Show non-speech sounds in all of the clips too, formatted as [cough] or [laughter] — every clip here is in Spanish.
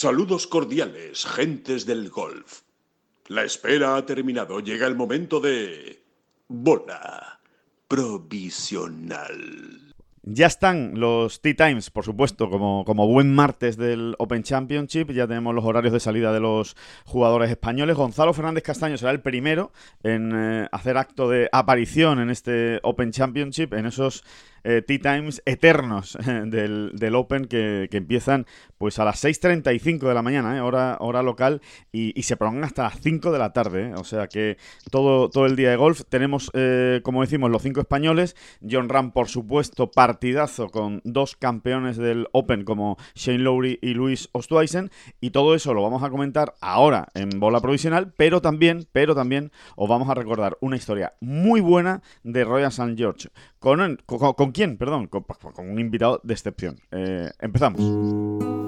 Saludos cordiales, gentes del golf. La espera ha terminado. Llega el momento de... Bola provisional. Ya están los Tea Times, por supuesto, como, como buen martes del Open Championship. Ya tenemos los horarios de salida de los jugadores españoles. Gonzalo Fernández Castaño será el primero en eh, hacer acto de aparición en este Open Championship, en esos eh, Tea Times eternos [laughs] eh, del, Open que, empiezan pues a las 6.35 de la mañana, eh, hora, hora local, y, se prolongan hasta las 5 de la tarde. O sea que todo, todo el día de golf. Tenemos, como decimos, los cinco españoles. John Ram, por supuesto, partidazo con dos campeones del Open como Shane Lowry y Luis Ostweisen. Y todo eso lo vamos a comentar ahora en bola provisional, pero también, pero también os vamos a recordar una historia muy buena de Royal St. George. con, con ¿Con quién? Perdón, con, un invitado de excepción. Eh, empezamos.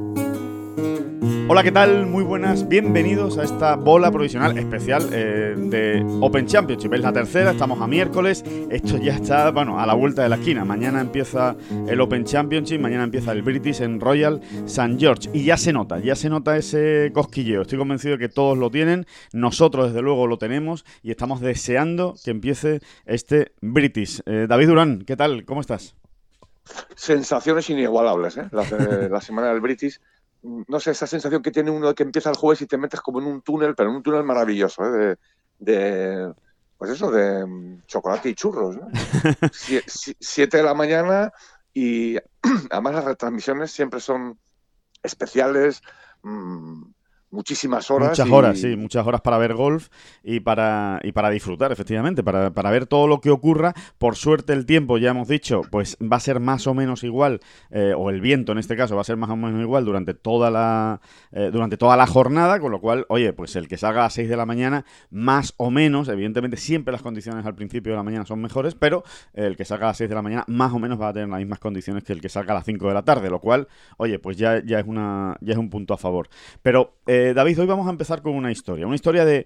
Hola, ¿qué tal? Muy buenas, bienvenidos a esta bola provisional especial eh, de Open Championship. Es la tercera, estamos a miércoles, esto ya está, bueno, a la vuelta de la esquina. Mañana empieza el Open Championship, mañana empieza el British en Royal St. George. Y ya se nota, ya se nota ese cosquilleo. Estoy convencido de que todos lo tienen, nosotros desde luego lo tenemos y estamos deseando que empiece este British. Eh, David Durán, ¿qué tal? ¿Cómo estás? Sensaciones inigualables, ¿eh? la [laughs] semana del British no sé, esa sensación que tiene uno que empieza el jueves y te metes como en un túnel, pero en un túnel maravilloso, ¿eh? de, pues eso, de mm, chocolate y churros. ¿no? [laughs] siete de la mañana y [clears throat] además las retransmisiones siempre son especiales. Mmm, muchísimas horas. Muchas horas, sí, muchas horas para ver golf y para, y para disfrutar, efectivamente, para, para, ver todo lo que ocurra. Por suerte el tiempo, ya hemos dicho, pues va a ser más o menos igual, eh, o el viento en este caso va a ser más o menos igual durante toda la, eh, durante toda la jornada, con lo cual, oye, pues el que salga a las 6 de la mañana, más o menos, evidentemente siempre las condiciones al principio de la mañana son mejores, pero el que salga a las 6 de la mañana más o menos va a tener las mismas condiciones que el que salga a las 5 de la tarde, lo cual, oye, pues ya, ya, es, una, ya es un punto a favor. Pero... Eh, eh, David, hoy vamos a empezar con una historia, una historia de,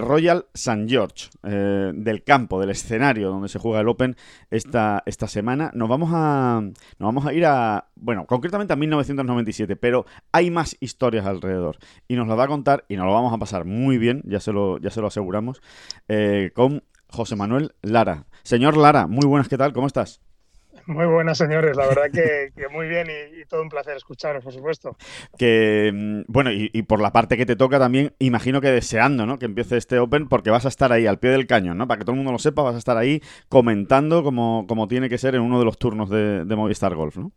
Royal St. George, eh, del campo, del escenario donde se juega el Open esta, esta semana. Nos vamos, a, nos vamos a ir a, bueno, concretamente a 1997, pero hay más historias alrededor. Y nos lo va a contar y nos lo vamos a pasar muy bien, ya se lo, ya se lo aseguramos, eh, con José Manuel Lara. Señor Lara, muy buenas, ¿qué tal? ¿Cómo estás? Muy buenas, señores. La verdad que, muy bien y, todo un placer escucharos, por supuesto. Que, mm, bueno, y, por la parte que te toca también, imagino que deseando, ¿no? Que empiece este Open porque vas a estar ahí al pie del cañón, ¿no? Para que todo el mundo lo sepa, vas a estar ahí comentando como, como tiene que ser en uno de los turnos de, Movistar Golf, ¿no?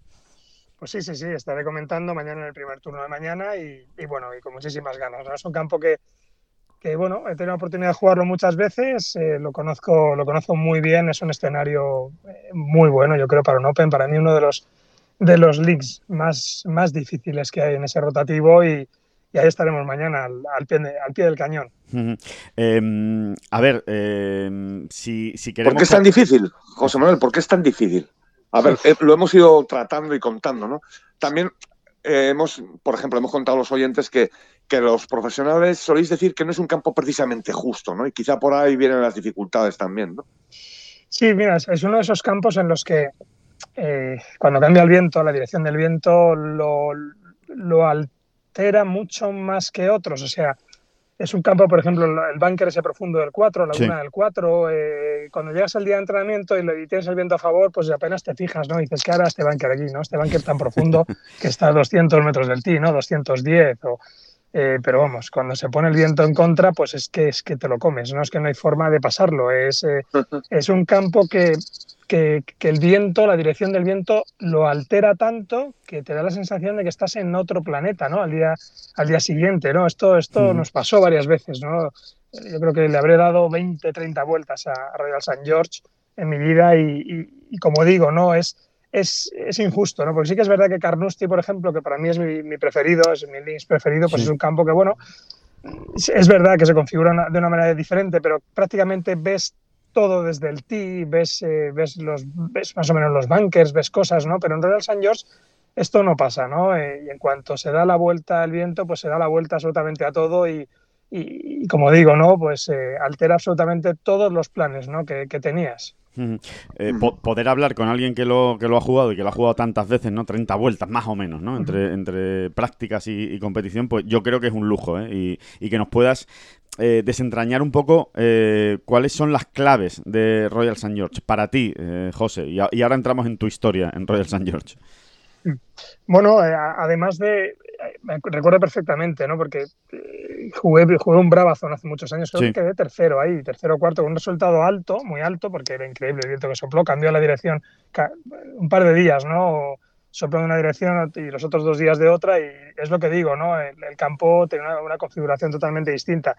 Pues sí, sí, sí, estaré comentando mañana en el primer turno de mañana y, bueno, y con muchísimas ganas. Es un campo que, que bueno, he tenido la oportunidad de jugarlo muchas veces, eh, lo, conozco, lo conozco muy bien, es un escenario eh, muy bueno, yo creo, para un Open, para mí uno de los, de los leagues más, más difíciles que hay en ese rotativo y, ahí estaremos mañana al, pie, al pie del cañón. Em, a ver, em, si, si, queremos... ¿Por qué es tan difícil, José Manuel? ¿Por qué es tan difícil? A ver, eh, lo hemos ido tratando y contando, ¿no? También hemos, por ejemplo, hemos contado a los oyentes que que los profesionales soléis decir que no es un campo precisamente justo, ¿no? Y quizá por ahí vienen las dificultades también, ¿no? Sí, mira, es uno de esos campos en los que eh, cuando cambia el viento, la dirección del viento lo, lo, altera mucho más que otros. O sea, es un campo, por ejemplo, el bunker ese profundo del 4, la luna del 4. Eh, cuando llegas al día de entrenamiento y, tienes el viento a favor, pues apenas te fijas, ¿no? Y dices, ¿qué hará este bunker aquí, no? Este bunker tan profundo [laughs] que está a 200 metros del tee, ¿no? 210 o eh, pero vamos, cuando se pone el viento en contra, pues es que, es que te lo comes, no es que no hay forma de pasarlo. Es, eh, [laughs] es un campo que, que, el viento, la dirección del viento, lo altera tanto que te da la sensación de que estás en otro planeta, ¿no? Al día, al día siguiente, ¿no? Esto, esto nos pasó varias veces, ¿no? Yo creo que le habré dado 20, 30 vueltas a Royal St. George en mi vida y, y como digo, ¿no? Es, es, es, injusto, ¿no? Porque sí que es verdad que Carnoustie, por ejemplo, que para mí es mi, mi preferido, es mi links preferido, pues sí. es un campo que, bueno, es verdad que se configura de una manera diferente, pero prácticamente ves todo desde el tee, ves, eh, ves, los, ves más o menos los bunkers, ves cosas, ¿no? Pero en Royal St. George esto no pasa, ¿no? Eh, y en cuanto se da la vuelta al viento, pues se da la vuelta absolutamente a todo y, y, y como digo, ¿no? Pues eh, altera absolutamente todos los planes, ¿no? Que, que tenías. Eh, po poder hablar con alguien que lo, que lo ha jugado y que lo ha jugado tantas veces, ¿no? 30 vueltas más o menos, ¿no? Entre, entre prácticas y, y, competición, pues yo creo que es un lujo, ¿eh? Y, y que nos puedas eh, desentrañar un poco eh, cuáles son las claves de Royal St. George para ti, eh, José. Y, y, ahora entramos en tu historia en Royal St. George. Bueno, además de. Me recuerdo perfectamente, ¿no? Porque eh, jugué, jugué un Brabazon hace muchos años, creo sí. que quedé tercero ahí, tercero o cuarto, con un resultado alto, muy alto, porque era increíble el viento que sopló, cambió la dirección un par de días, ¿no? Sopló de una dirección y los otros dos días de otra, y es lo que digo, ¿no? El, el campo tiene una, una, configuración totalmente distinta.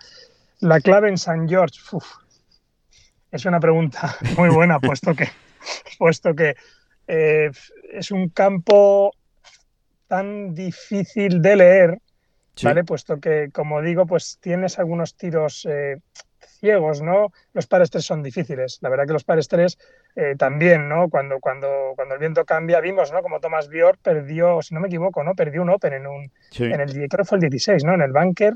La clave en San George, uf, es una pregunta [laughs] muy buena, puesto que, puesto que eh, es un campo tan difícil de leer, sí. ¿vale? Puesto que, como digo, pues tienes algunos tiros eh, ciegos, ¿no? Los pares 3 son difíciles. La verdad que los pares 3 eh, también, ¿no? Cuando, cuando, cuando el viento cambia, vimos, ¿no? Como Thomas Björk perdió, si no me equivoco, ¿no? Perdió un Open en un, sí. en el, creo que fue el 16, ¿no? En el bunker.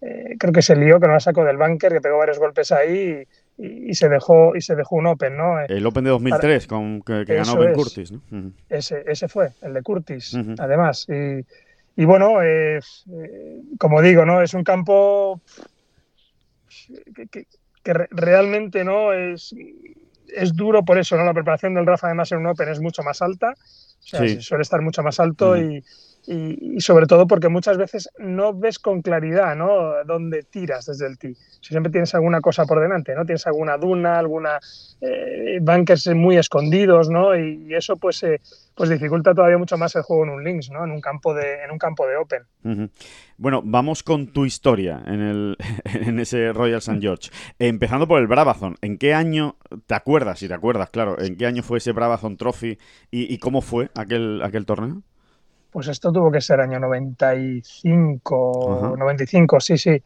Eh, creo que se lió, que no la sacó del bunker, que pegó varios golpes ahí y, y, se dejó y se dejó un Open, ¿no? El Open de 2003 Para... con que, que ganó Ben es. Curtis, ¿no? Uh -huh. Ese, ese fue el de Curtis, uh -huh. además. Y, y bueno, eh, eh, como digo, ¿no? Es un campo que, que, que realmente no es, es duro por eso, ¿no? La preparación del Rafa además en un Open es mucho más alta, o sea, sí. suele estar mucho más alto y, y, y, sobre todo porque muchas veces no ves con claridad, ¿no? Dónde tiras desde el tee. Si siempre tienes alguna cosa por delante, ¿no? Tienes alguna duna, alguna eh, bunkers muy escondidos, ¿no? Y, eso pues eh, pues dificulta todavía mucho más el juego en un links, ¿no? En un campo de, en un campo de Open. Bueno, vamos con tu historia en, el, [laughs] en ese Royal St. George. Empezando por el Brabazon. ¿En qué año, te acuerdas, si te acuerdas, claro, en qué año fue ese Brabazon Trophy y, y cómo fue aquel, aquel torneo? Pues esto tuvo que ser año 95, Ajá. 95, sí, sí.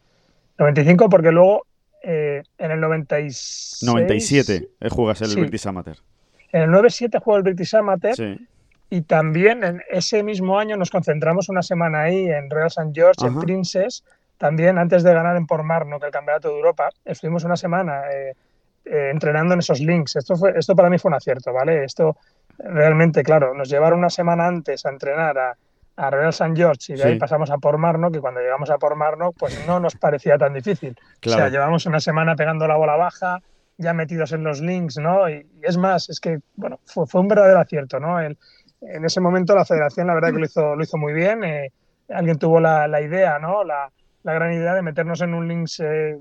95 porque luego eh, en el 96... 97 juegas el sí. British Amateur. En el 97 juego el British Amateur sí. Y también en ese mismo año nos concentramos una semana ahí en Royal St. George, Ajá. en Princess, también antes de ganar en Portmarnock que el Campeonato de Europa. Estuvimos una semana eh, eh, entrenando en esos links. Esto, fue, esto para mí fue un acierto, ¿vale? Esto realmente, claro, nos llevaron una semana antes a entrenar a, a Royal St. George y de sí. ahí pasamos a Portmarnock y cuando llegamos a Portmarnock pues no nos parecía tan difícil. Claro. O sea, llevamos una semana pegando la bola baja, ya metidos en los links, ¿no? Y, y es más, es que, bueno, fue, fue un verdadero acierto, ¿no? El, en ese momento la federación la verdad que lo hizo, lo hizo muy bien. Eh, alguien tuvo la, la idea, ¿no? La, la, gran idea de meternos en un links eh,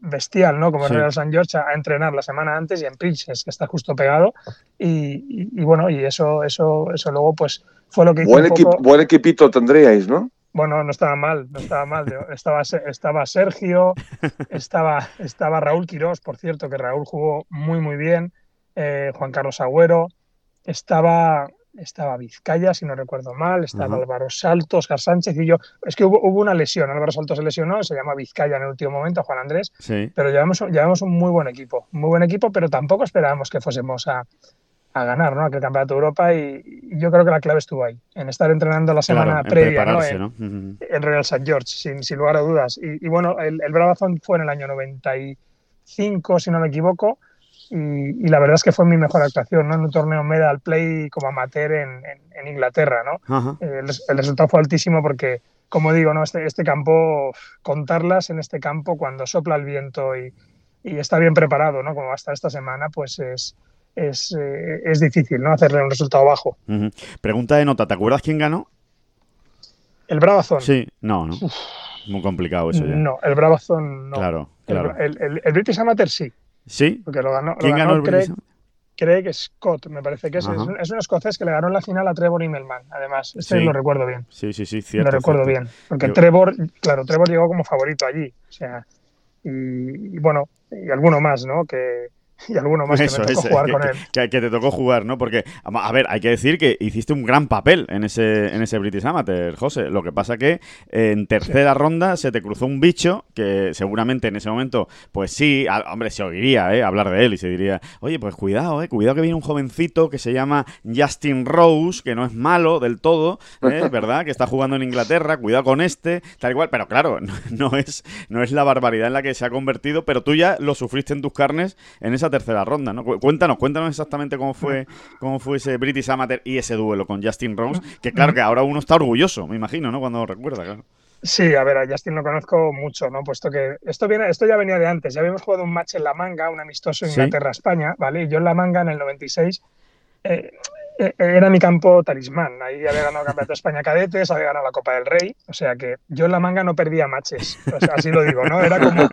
bestial, ¿no? Como sí. Real San George a, a, entrenar la semana antes y en Princess, que está justo pegado. Y, y, y, bueno, y eso, eso, eso luego pues fue lo que hizo buen, poco... buen equipito tendríais, ¿no? Bueno, no estaba mal, no estaba mal. Estaba, estaba Sergio, [laughs] estaba, estaba Raúl Quirós, por cierto, que Raúl jugó muy, muy bien, eh, Juan Carlos Agüero, estaba estaba Vizcaya, si no recuerdo mal, estaba uh -huh. Álvaro Salto, Oscar Sánchez y yo. Es que hubo, hubo, una lesión, Álvaro Salto se lesionó, se llama Vizcaya en el último momento, Juan Andrés, sí. pero llevamos, llevamos un muy buen equipo, muy buen equipo, pero tampoco esperábamos que fuésemos a, a ganar ¿no? aquel campeonato de Europa y, y, yo creo que la clave estuvo ahí, en estar entrenando la semana claro, previa ¿no? En, ¿no? Uh -huh. en, Real St. George, sin, sin, lugar a dudas. Y, y bueno, el, el Brabazon fue en el año 95, si no me equivoco, y, y, la verdad es que fue mi mejor actuación, ¿no? En un torneo medal play como amateur en, en, en Inglaterra, ¿no? el, el, resultado fue altísimo porque, como digo, ¿no? Este, este, campo, contarlas en este campo cuando sopla el viento y, y está bien preparado, ¿no? Como hasta esta semana, pues es, es, eh, es difícil, ¿no? Hacerle un resultado bajo. Uh -huh. Pregunta de nota, ¿te acuerdas quién ganó? El Brabazon. Sí, no, no. Uf. Muy complicado eso ya. No, el Brabazon no. Claro, claro. El, el, el British Amateur sí. ¿Sí? Porque lo ganó, ¿Quién lo ganó, ganó el Craig, Craig Scott, me parece que es, es un, es, un, escocés que le ganó en la final a Trevor Immelman, además. Este sí. lo recuerdo bien. Sí, sí, sí, cierto. Lo recuerdo cierto. bien. Porque Yo... Trevor, claro, Trevor llegó como favorito allí. O sea, y, y, bueno, y alguno más, ¿no? Que, [laughs] y alguno más que me tocó jugar con él. Que, te tocó jugar, ¿no? Porque, a ver, hay que decir que hiciste un gran papel en ese, en ese British Amateur, José. Lo que pasa que en tercera ronda se te cruzó un bicho que seguramente en ese momento, pues sí, hombre, se oiría ¿eh? hablar de él y se diría, oye, pues cuidado, ¿eh? cuidado que viene un jovencito que se llama Justin Rose, que no es malo del todo, ¿eh? [laughs] ¿verdad? Que está jugando en Inglaterra, cuidado con este, tal igual, pero claro, [laughs] no, es, no es la barbaridad en la que se ha convertido, pero tú ya lo sufriste en tus carnes en esa tercera ronda, ¿no? Cuéntanos, cuéntanos exactamente cómo fue, cómo fue ese British Amateur y ese duelo con Justin Rose, que claro que ahora uno está orgulloso, me imagino, ¿no? Cuando lo recuerda, claro. Sí, a ver, a Justin lo conozco mucho, ¿no? Puesto que esto viene, esto ya venía de antes. Ya habíamos jugado un match en La Manga, un amistoso Inglaterra-España, ¿vale? Y yo en La Manga en el 96 eh, eh, era mi campo talismán. Ahí había ganado el Campeonato de España Cadetes, había ganado la Copa del Rey. O sea que yo en la manga no perdía matches. así lo digo, ¿no? Era como.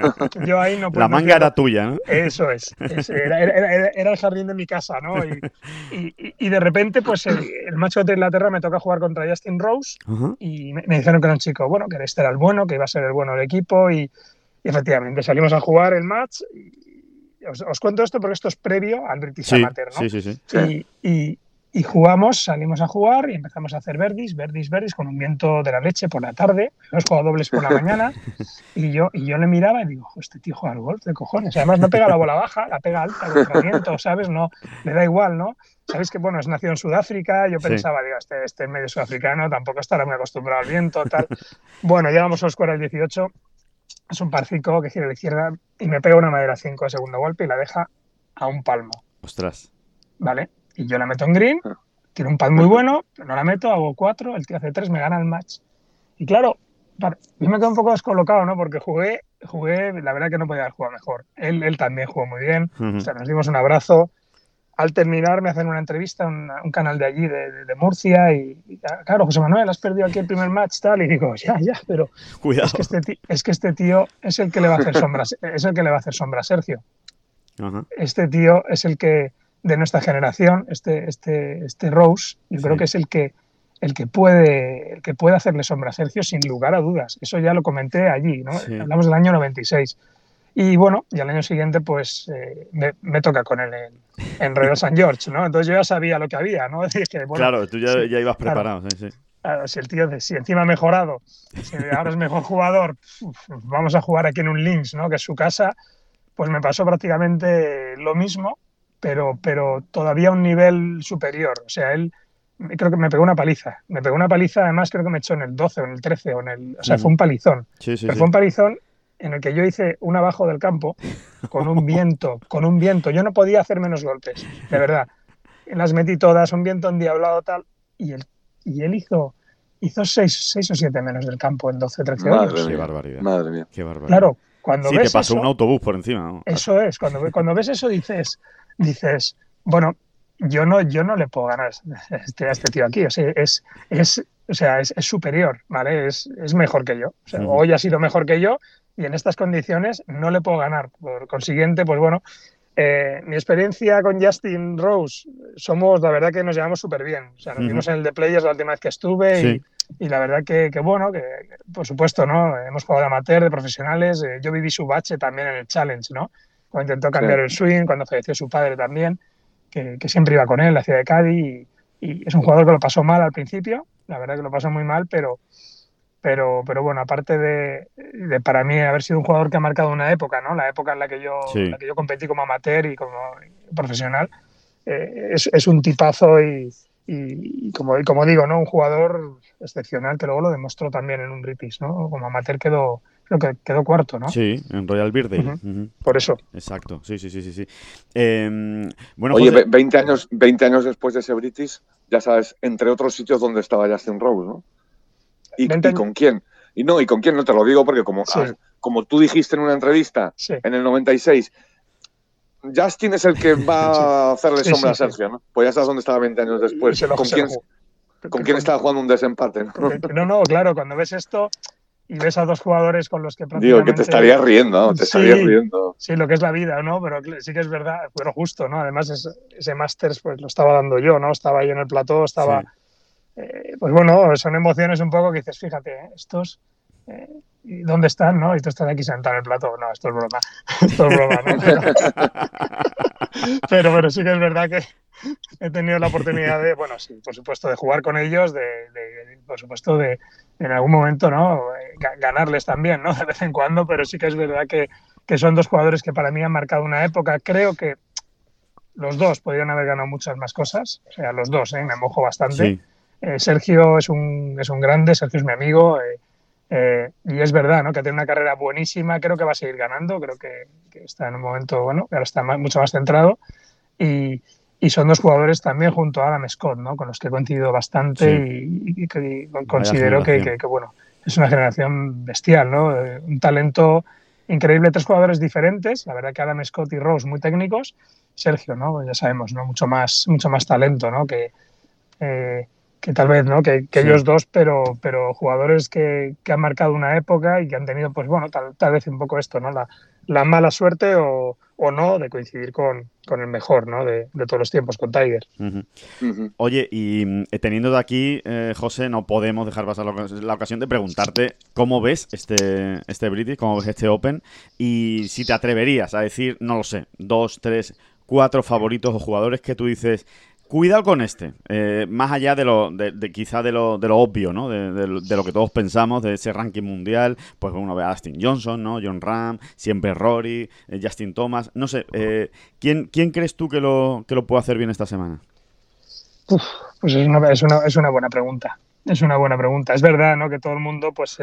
Yo ahí no La manga era tuya, ¿no? Eso es. era, el jardín de mi casa, ¿no? Y, de repente, pues el, macho de Inglaterra me toca jugar contra Justin Rose y me, dijeron que era un chico bueno, que este era el bueno, que iba a ser el bueno del equipo y, efectivamente salimos a jugar el match. Os, cuento esto porque esto es previo al British Amateur, ¿no? Sí, sí, sí. y, y jugamos, salimos a jugar y empezamos a hacer verdis, verdis, verdis, con un viento de la leche por la tarde. Hemos jugado dobles por la mañana. Y yo, y yo le miraba y digo, este tío juega al golf de cojones. Además, no pega la bola baja, la pega alta, el viento, ¿sabes? No, le da igual, ¿no? Sabéis que, bueno, es nacido en Sudáfrica. Yo pensaba, digo, este, este medio sudafricano tampoco estará muy acostumbrado al viento, tal. Bueno, llegamos a Oscuera el 18. Es un par 5 que gira a la izquierda y me pega una madera 5 de segundo golpe y la deja a un palmo. Ostras. ¿Vale? Y yo la meto en green, ah. tiene un pad muy bueno, pero no la meto, hago cuatro, el tío hace tres, me gana el match. Y claro, yo me quedo un poco descolocado, ¿no? Porque jugué, jugué, la verdad que no podía haber jugado mejor. Él, él también jugó muy bien, o sea, nos dimos un abrazo. Al terminar me hacen una entrevista, un, un canal de allí, de, de Murcia, y, claro, José Manuel, has perdido aquí el primer match, tal, y digo, ya, ya, pero [laughs] Cuidado. Es, que este tío, es que este tío es el que le va a hacer [laughs] sombra, es el que le va a hacer sombra a Sergio. Este tío es el que, de nuestra generación, este, este, este Rose, yo creo que es el que, el que puede el que puede hacerle sombra a Sergio sin lugar a dudas. Eso ya lo comenté allí, ¿no? Hablamos del año 96. Y bueno, y al año siguiente pues eh, me, toca con él en, en Royal St. George, ¿no? Entonces yo ya sabía lo que había, ¿no? [laughs] claro, tú ya, ya ibas preparado, sí, si el tío, si encima ha mejorado, si ahora es mejor jugador, vamos a jugar aquí en un Lynx, ¿no? Que es su casa, pues me pasó prácticamente lo mismo pero, pero todavía a un nivel superior. O sea, él creo que me pegó una paliza. Me pegó una paliza, además creo que me echó en el 12 o en el 13 o en el... O sea, fue un palizón. pero fue un palizón en el que yo hice un abajo del campo con un viento, [laughs] con un viento. Yo no podía hacer menos golpes, de verdad. Las metí todas, un viento endiablado tal, y él, y él hizo, hizo seis, seis o siete menos del campo en 12 13 Qué barbaridad. Madre mía. Qué barbaridad. Claro, cuando sí, ves te pasó eso, un autobús por encima. Eso es, cuando, cuando ves eso dices, dices, bueno, yo no, yo no le puedo ganar este, a este tío aquí. O sea, es, es, o sea, es, superior, ¿vale? Es, es, mejor que yo. Hoy ha sido mejor que yo y en estas condiciones no le puedo ganar. Por consiguiente, pues bueno, eh, mi experiencia con Justin Rose, somos, la verdad que nos llevamos súper bien. O sea, nos vimos en el de Players la última vez que estuve y, y, la verdad que, que, bueno, que por supuesto, ¿no? Hemos jugado de amateur, de profesionales. Eh, yo viví su bache también en el Challenge, ¿no? Cuando intentó cambiar el swing, cuando falleció su padre también que, siempre iba con él, la ciudad de Cádiz, y, es un jugador que lo pasó mal al principio, la verdad que lo pasó muy mal, pero, pero, pero bueno, aparte de, para mí haber sido un jugador que ha marcado una época, ¿no? La época en la que yo, la que yo competí como amateur y como profesional, eh, es, es, un tipazo y, y, como, y como digo, ¿no? Un jugador excepcional que luego lo demostró también en un British, ¿no? Como amateur quedó, creo que quedó cuarto, ¿no? Sí, en Royal Birthday. Por eso. Exacto, sí, sí, sí, sí. sí. Em, bueno, Oye, 20, años, 20 años después de ese British, ya sabes, entre otros sitios donde estaba Justin Rose, ¿no? ¿Y, con quién? Y no, ¿y con quién? No te lo digo porque como, como tú dijiste en una entrevista en el 96, Justin es el que va [laughs] a hacerle sombra a Sergio, ¿no? Pues ya sabes dónde estaba 20 años después. ¿Con quién, ¿Con quién estaba jugando un desempate? ¿no? no, claro, cuando ves esto y ves a dos jugadores con los que prácticamente... Digo, que te estarías riendo, te estarías riendo. Sí, lo que es la vida, ¿no? Pero sí que es verdad, pero justo, ¿no? Además, ese Masters pues lo estaba dando yo, ¿no? Estaba ahí en el plató, estaba... Eh, pues bueno, son emociones un poco que dices, fíjate, ¿eh? estos... Eh, ¿y dónde están? ¿no? Y tú estás aquí sentado en el plato. No, esto es broma. Esto es broma, ¿no? Pero, [laughs] pero, sí que es verdad que he tenido la oportunidad de, bueno, sí, por supuesto, de jugar con ellos, de, por supuesto, de en algún momento, ¿no? Ganarles también, ¿no? De vez en cuando, pero sí que es verdad que, que son dos jugadores que para mí han marcado una época. Creo que los dos podrían haber ganado muchas más cosas, o sea, los dos, ¿eh? me mojo bastante. Eh, Sergio es un, es un grande, Sergio es mi amigo, eh, eh, y es verdad, ¿no? Que tiene una carrera buenísima, creo que va a seguir ganando, creo que, está en un momento, bueno, ahora está mucho más centrado. Y, y, son dos jugadores también junto a Adam Scott, ¿no? Con los que he coincidido bastante y, considero que, que, bueno, es una generación bestial, ¿no? un talento increíble, tres jugadores diferentes, la verdad que Adam Scott y Rose muy técnicos, Sergio, ¿no? Ya sabemos, ¿no? Mucho más, mucho más talento, ¿no? Que, eh, que tal vez, ¿no? Que, ellos dos, pero, pero jugadores que, que, han marcado una época y que han tenido, pues bueno, tal, tal vez un poco esto, ¿no? La, la mala suerte o, o, no de coincidir con, con el mejor, ¿no? De, de, todos los tiempos, con Tiger. Oye, y eh, teniendo de aquí, eh, José, no podemos dejar pasar la, ocasión de preguntarte cómo ves este, este British, cómo ves este Open y si te atreverías a decir, no lo sé, dos, tres, cuatro favoritos o jugadores que tú dices, Cuidado con este, eh, más allá de lo, de, quizá de lo, de lo obvio, ¿no? De, lo que todos pensamos de ese ranking mundial, pues uno ve a Austin Johnson, ¿no? John Ram, siempre Rory, eh, Justin Thomas, no sé, eh, ¿quién, ¿quién crees tú que lo, que lo puede hacer bien esta semana? pues es una, es, una, es una buena pregunta, es una buena pregunta. Es verdad, ¿no? Que todo el mundo pues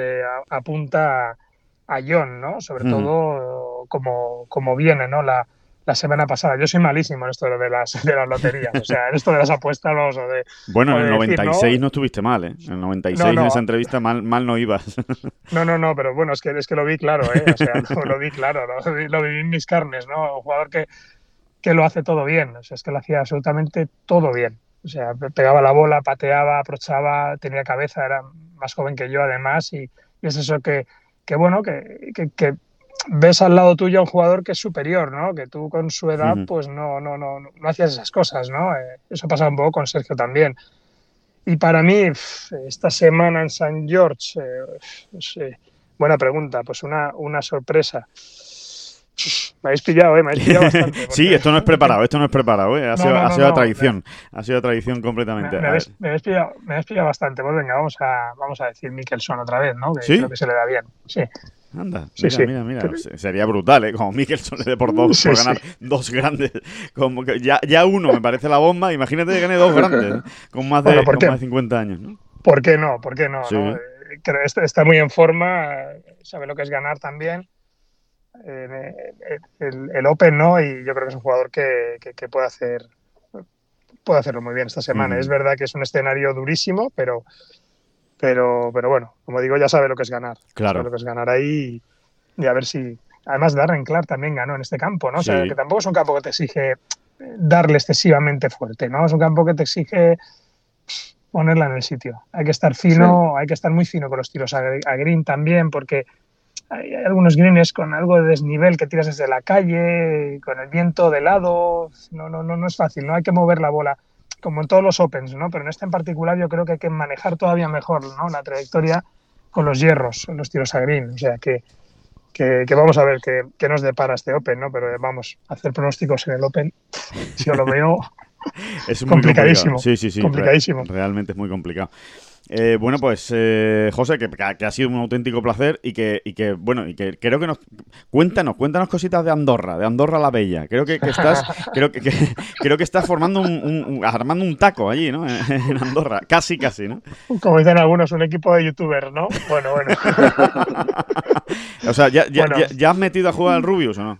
apunta a, John, ¿no? Sobre todo como, como viene, ¿no? La, la semana pasada. Yo soy malísimo en esto de las, de las loterías, o sea, en esto de las apuestas, vamos, de... Bueno, en el 96 ¿no? estuviste mal, ¿eh? En el 96 en esa entrevista mal, mal no ibas. [laughs] No, no, no, pero bueno, es que, es que lo vi claro, ¿eh? O sea, [laughs] lo, vi claro, lo, lo, viví en mis carnes, ¿no? Un jugador que, que lo hace todo bien, o sea, es que lo hacía absolutamente todo bien. O sea, pegaba la bola, pateaba, aprochaba, tenía cabeza, era más joven que yo además y, y es eso que, que bueno, que, que, que ves al lado tuyo a un jugador que es superior, ¿no? Que tú con su edad, pues no, no, no, no hacías esas cosas, ¿no? Eh, eso pasa un poco con Sergio también. Y para mí, esta semana en San George, eh, pues, eh, buena pregunta, pues una, una sorpresa. Me habéis pillado, ¿eh? Me habéis pillado [laughs] bastante. sí, esto no es preparado, esto no es preparado, ¿eh? Ha sido, ha sido tradición, ha sido tradición completamente. Me, habéis, me, habéis pillado, me, habéis, pillado, bastante. Pues venga, vamos a, vamos a decir Mikkelson otra vez, ¿no? Que ¿Sí? creo que se le da bien. Sí. Anda, mira, mira, mira. Sería brutal, ¿eh? Como Mikkelson le dé por dos, [laughs] por ganar dos grandes. Como que ya, ya uno me parece la bomba, imagínate que gane dos [laughs] grandes, ¿eh? con, más de, con más de 50 años, ¿no? ¿Por qué no? ¿Por qué no? ¿no? Eh, está, muy en forma, sabe lo que es ganar también. Eh, el, el, Open, ¿no? Y yo creo que es un jugador que, que, que puede hacer puede hacerlo muy bien esta semana. Mm. Es verdad que es un escenario durísimo, pero pero, pero bueno, como digo, ya sabe lo que es ganar. Claro. Sabe lo que es ganar ahí y, a ver si. Además, Darren Clark también ganó en este campo, ¿no? O sea, que tampoco es un campo que te exige darle excesivamente fuerte, ¿no? Es un campo que te exige ponerla en el sitio. Hay que estar fino, sí. hay que estar muy fino con los tiros a, a, green también, porque hay algunos greens con algo de desnivel que tiras desde la calle, con el viento de lado. No, no, no, no es fácil, ¿no? Hay que mover la bola como en todos los Opens, ¿no? Pero en este en particular yo creo que hay que manejar todavía mejor ¿no? la trayectoria con los hierros, los tiros a green. O sea que, que, que vamos a ver qué, qué, nos depara este Open, ¿no? Pero vamos, hacer pronósticos en el Open, si os lo veo, [laughs] es complicadísimo. Sí, sí, sí. Complicadísimo. realmente es muy complicado. Eh, bueno, pues eh, José, que, que, ha sido un auténtico placer y que, y que, bueno, y que creo que nos cuéntanos, cuéntanos cositas de Andorra, de Andorra la Bella. Creo que, que estás, [laughs] creo que, creo que estás formando un, un, armando un taco allí, ¿no? [laughs] En Andorra, casi, casi, ¿no? Como dicen algunos, un equipo de youtubers, ¿no? Bueno, bueno. [laughs] o sea, ¿ya, ya, bueno. ya, ¿ya has metido a jugar al Rubius o no?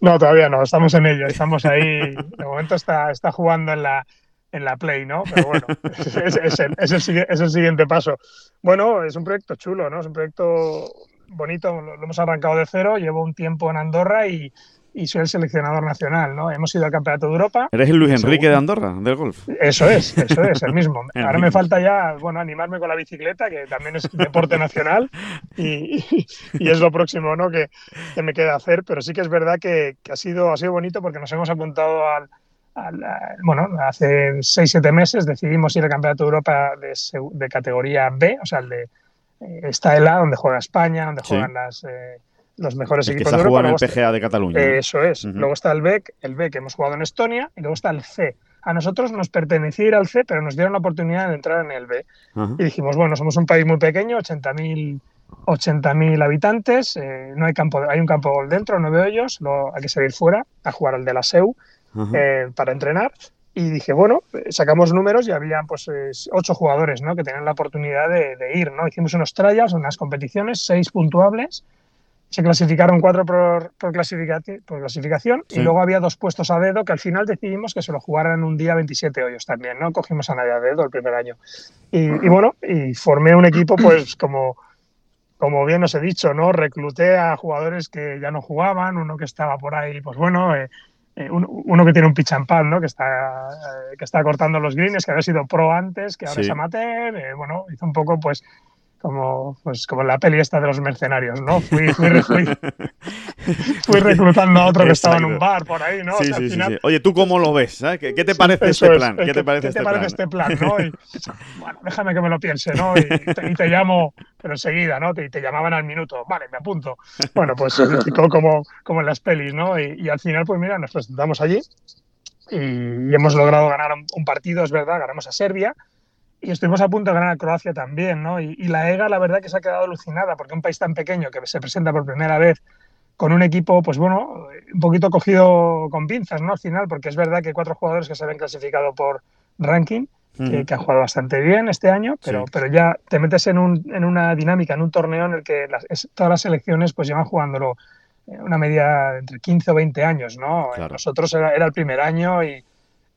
No, todavía no, estamos en ello, estamos ahí. De momento está, está jugando en la en la Play, ¿no? Pero bueno, [laughs] es, es, el, es, el, es, el, siguiente paso. Bueno, es un proyecto chulo, ¿no? Es un proyecto bonito, lo, lo hemos arrancado de cero, llevo un tiempo en Andorra y, y soy el seleccionador nacional, ¿no? Hemos ido al Campeonato de Europa. ¿Eres el Luis Enrique según... de Andorra, del golf? Eso es, eso es, el mismo. [laughs] Ahora me falta ya, bueno, animarme con la bicicleta, que también es deporte nacional, y, y, y es lo próximo, ¿no? Que, que, me queda hacer, pero sí que es verdad que, que ha, sido, ha sido bonito porque nos hemos apuntado al, bueno, hace 6-7 meses decidimos ir al Campeonato de Europa de, de, categoría B, o sea, el de, eh, está el A, donde juega España, donde juegan las, eh, los mejores El que equipos se ha de Europa. en el está- PGA de Cataluña. ¿no? Eso es. Luego está el B, el B que hemos jugado en Estonia, y luego está el C. A nosotros nos pertenecía ir al C, pero nos dieron la oportunidad de entrar en el B. Ajá. Y dijimos, bueno, somos un país muy pequeño, 80.000 80.000 habitantes, eh, no hay campo, hay un campo de gol dentro, nueve hoyos, luego hay que salir fuera a jugar al de la SEU. Eh, para entrenar. Y dije, bueno, sacamos números y había pues ocho jugadores ¿no? que tenían la oportunidad de, de ir. ¿no? Hicimos unos trials, unas competiciones, seis puntuables. Se clasificaron cuatro por, por, por clasificación Sí. y luego había dos puestos a dedo que al final decidimos que se lo jugaran un día 27 hoyos también, ¿no? Cogimos a nadie a dedo el primer año. Y, y bueno, y formé un equipo pues como, como bien os he dicho, ¿no? Recluté a jugadores que ya no jugaban, uno que estaba por ahí, pues bueno, eh, eh, un- uno que tiene un pad, ¿no? Que está, eh, que está cortando los greens, que había sido pro antes, que ahora Sí. es amateur, eh, bueno, hizo un poco, pues, como, pues, como la peli esta de los mercenarios, ¿no? Fui, fui, fui, fui [laughs] reclutando a otro que estaba en un bar por ahí, ¿no? O Sí, sea, al sí, sí, final- sí. Oye, ¿tú cómo lo ves? ¿sabes? ¿Qué, qué te parece este es, plan? ¿Qué te parece ¿qué este te plan? este plan, no? Y, bueno, déjame que me lo piense, ¿no? Y te, y te llamo, pero enseguida, ¿no? Te, te llamaban al minuto, vale, me apunto. Bueno, pues como, como en las pelis, ¿no? Y, y al final, pues mira, nos presentamos allí y, hemos logrado ganar un partido, es verdad, ganamos a Serbia y estuvimos a punto de ganar a Croacia también, ¿no? Y, y la EGA, la verdad, que se ha quedado alucinada porque un país tan pequeño que se presenta por primera vez con un equipo, pues bueno, un poquito cogido con pinzas, ¿no? Al final, porque es verdad que hay cuatro jugadores que se habían clasificado por ranking, que, que han jugado bastante bien este año, pero, Sí. pero ya te metes en, un, en una dinámica, en un torneo en el que las- es- todas las selecciones pues llevan jugándolo eh, una media entre 15 o 20 años, ¿no? Claro. Nosotros era, era el primer año y,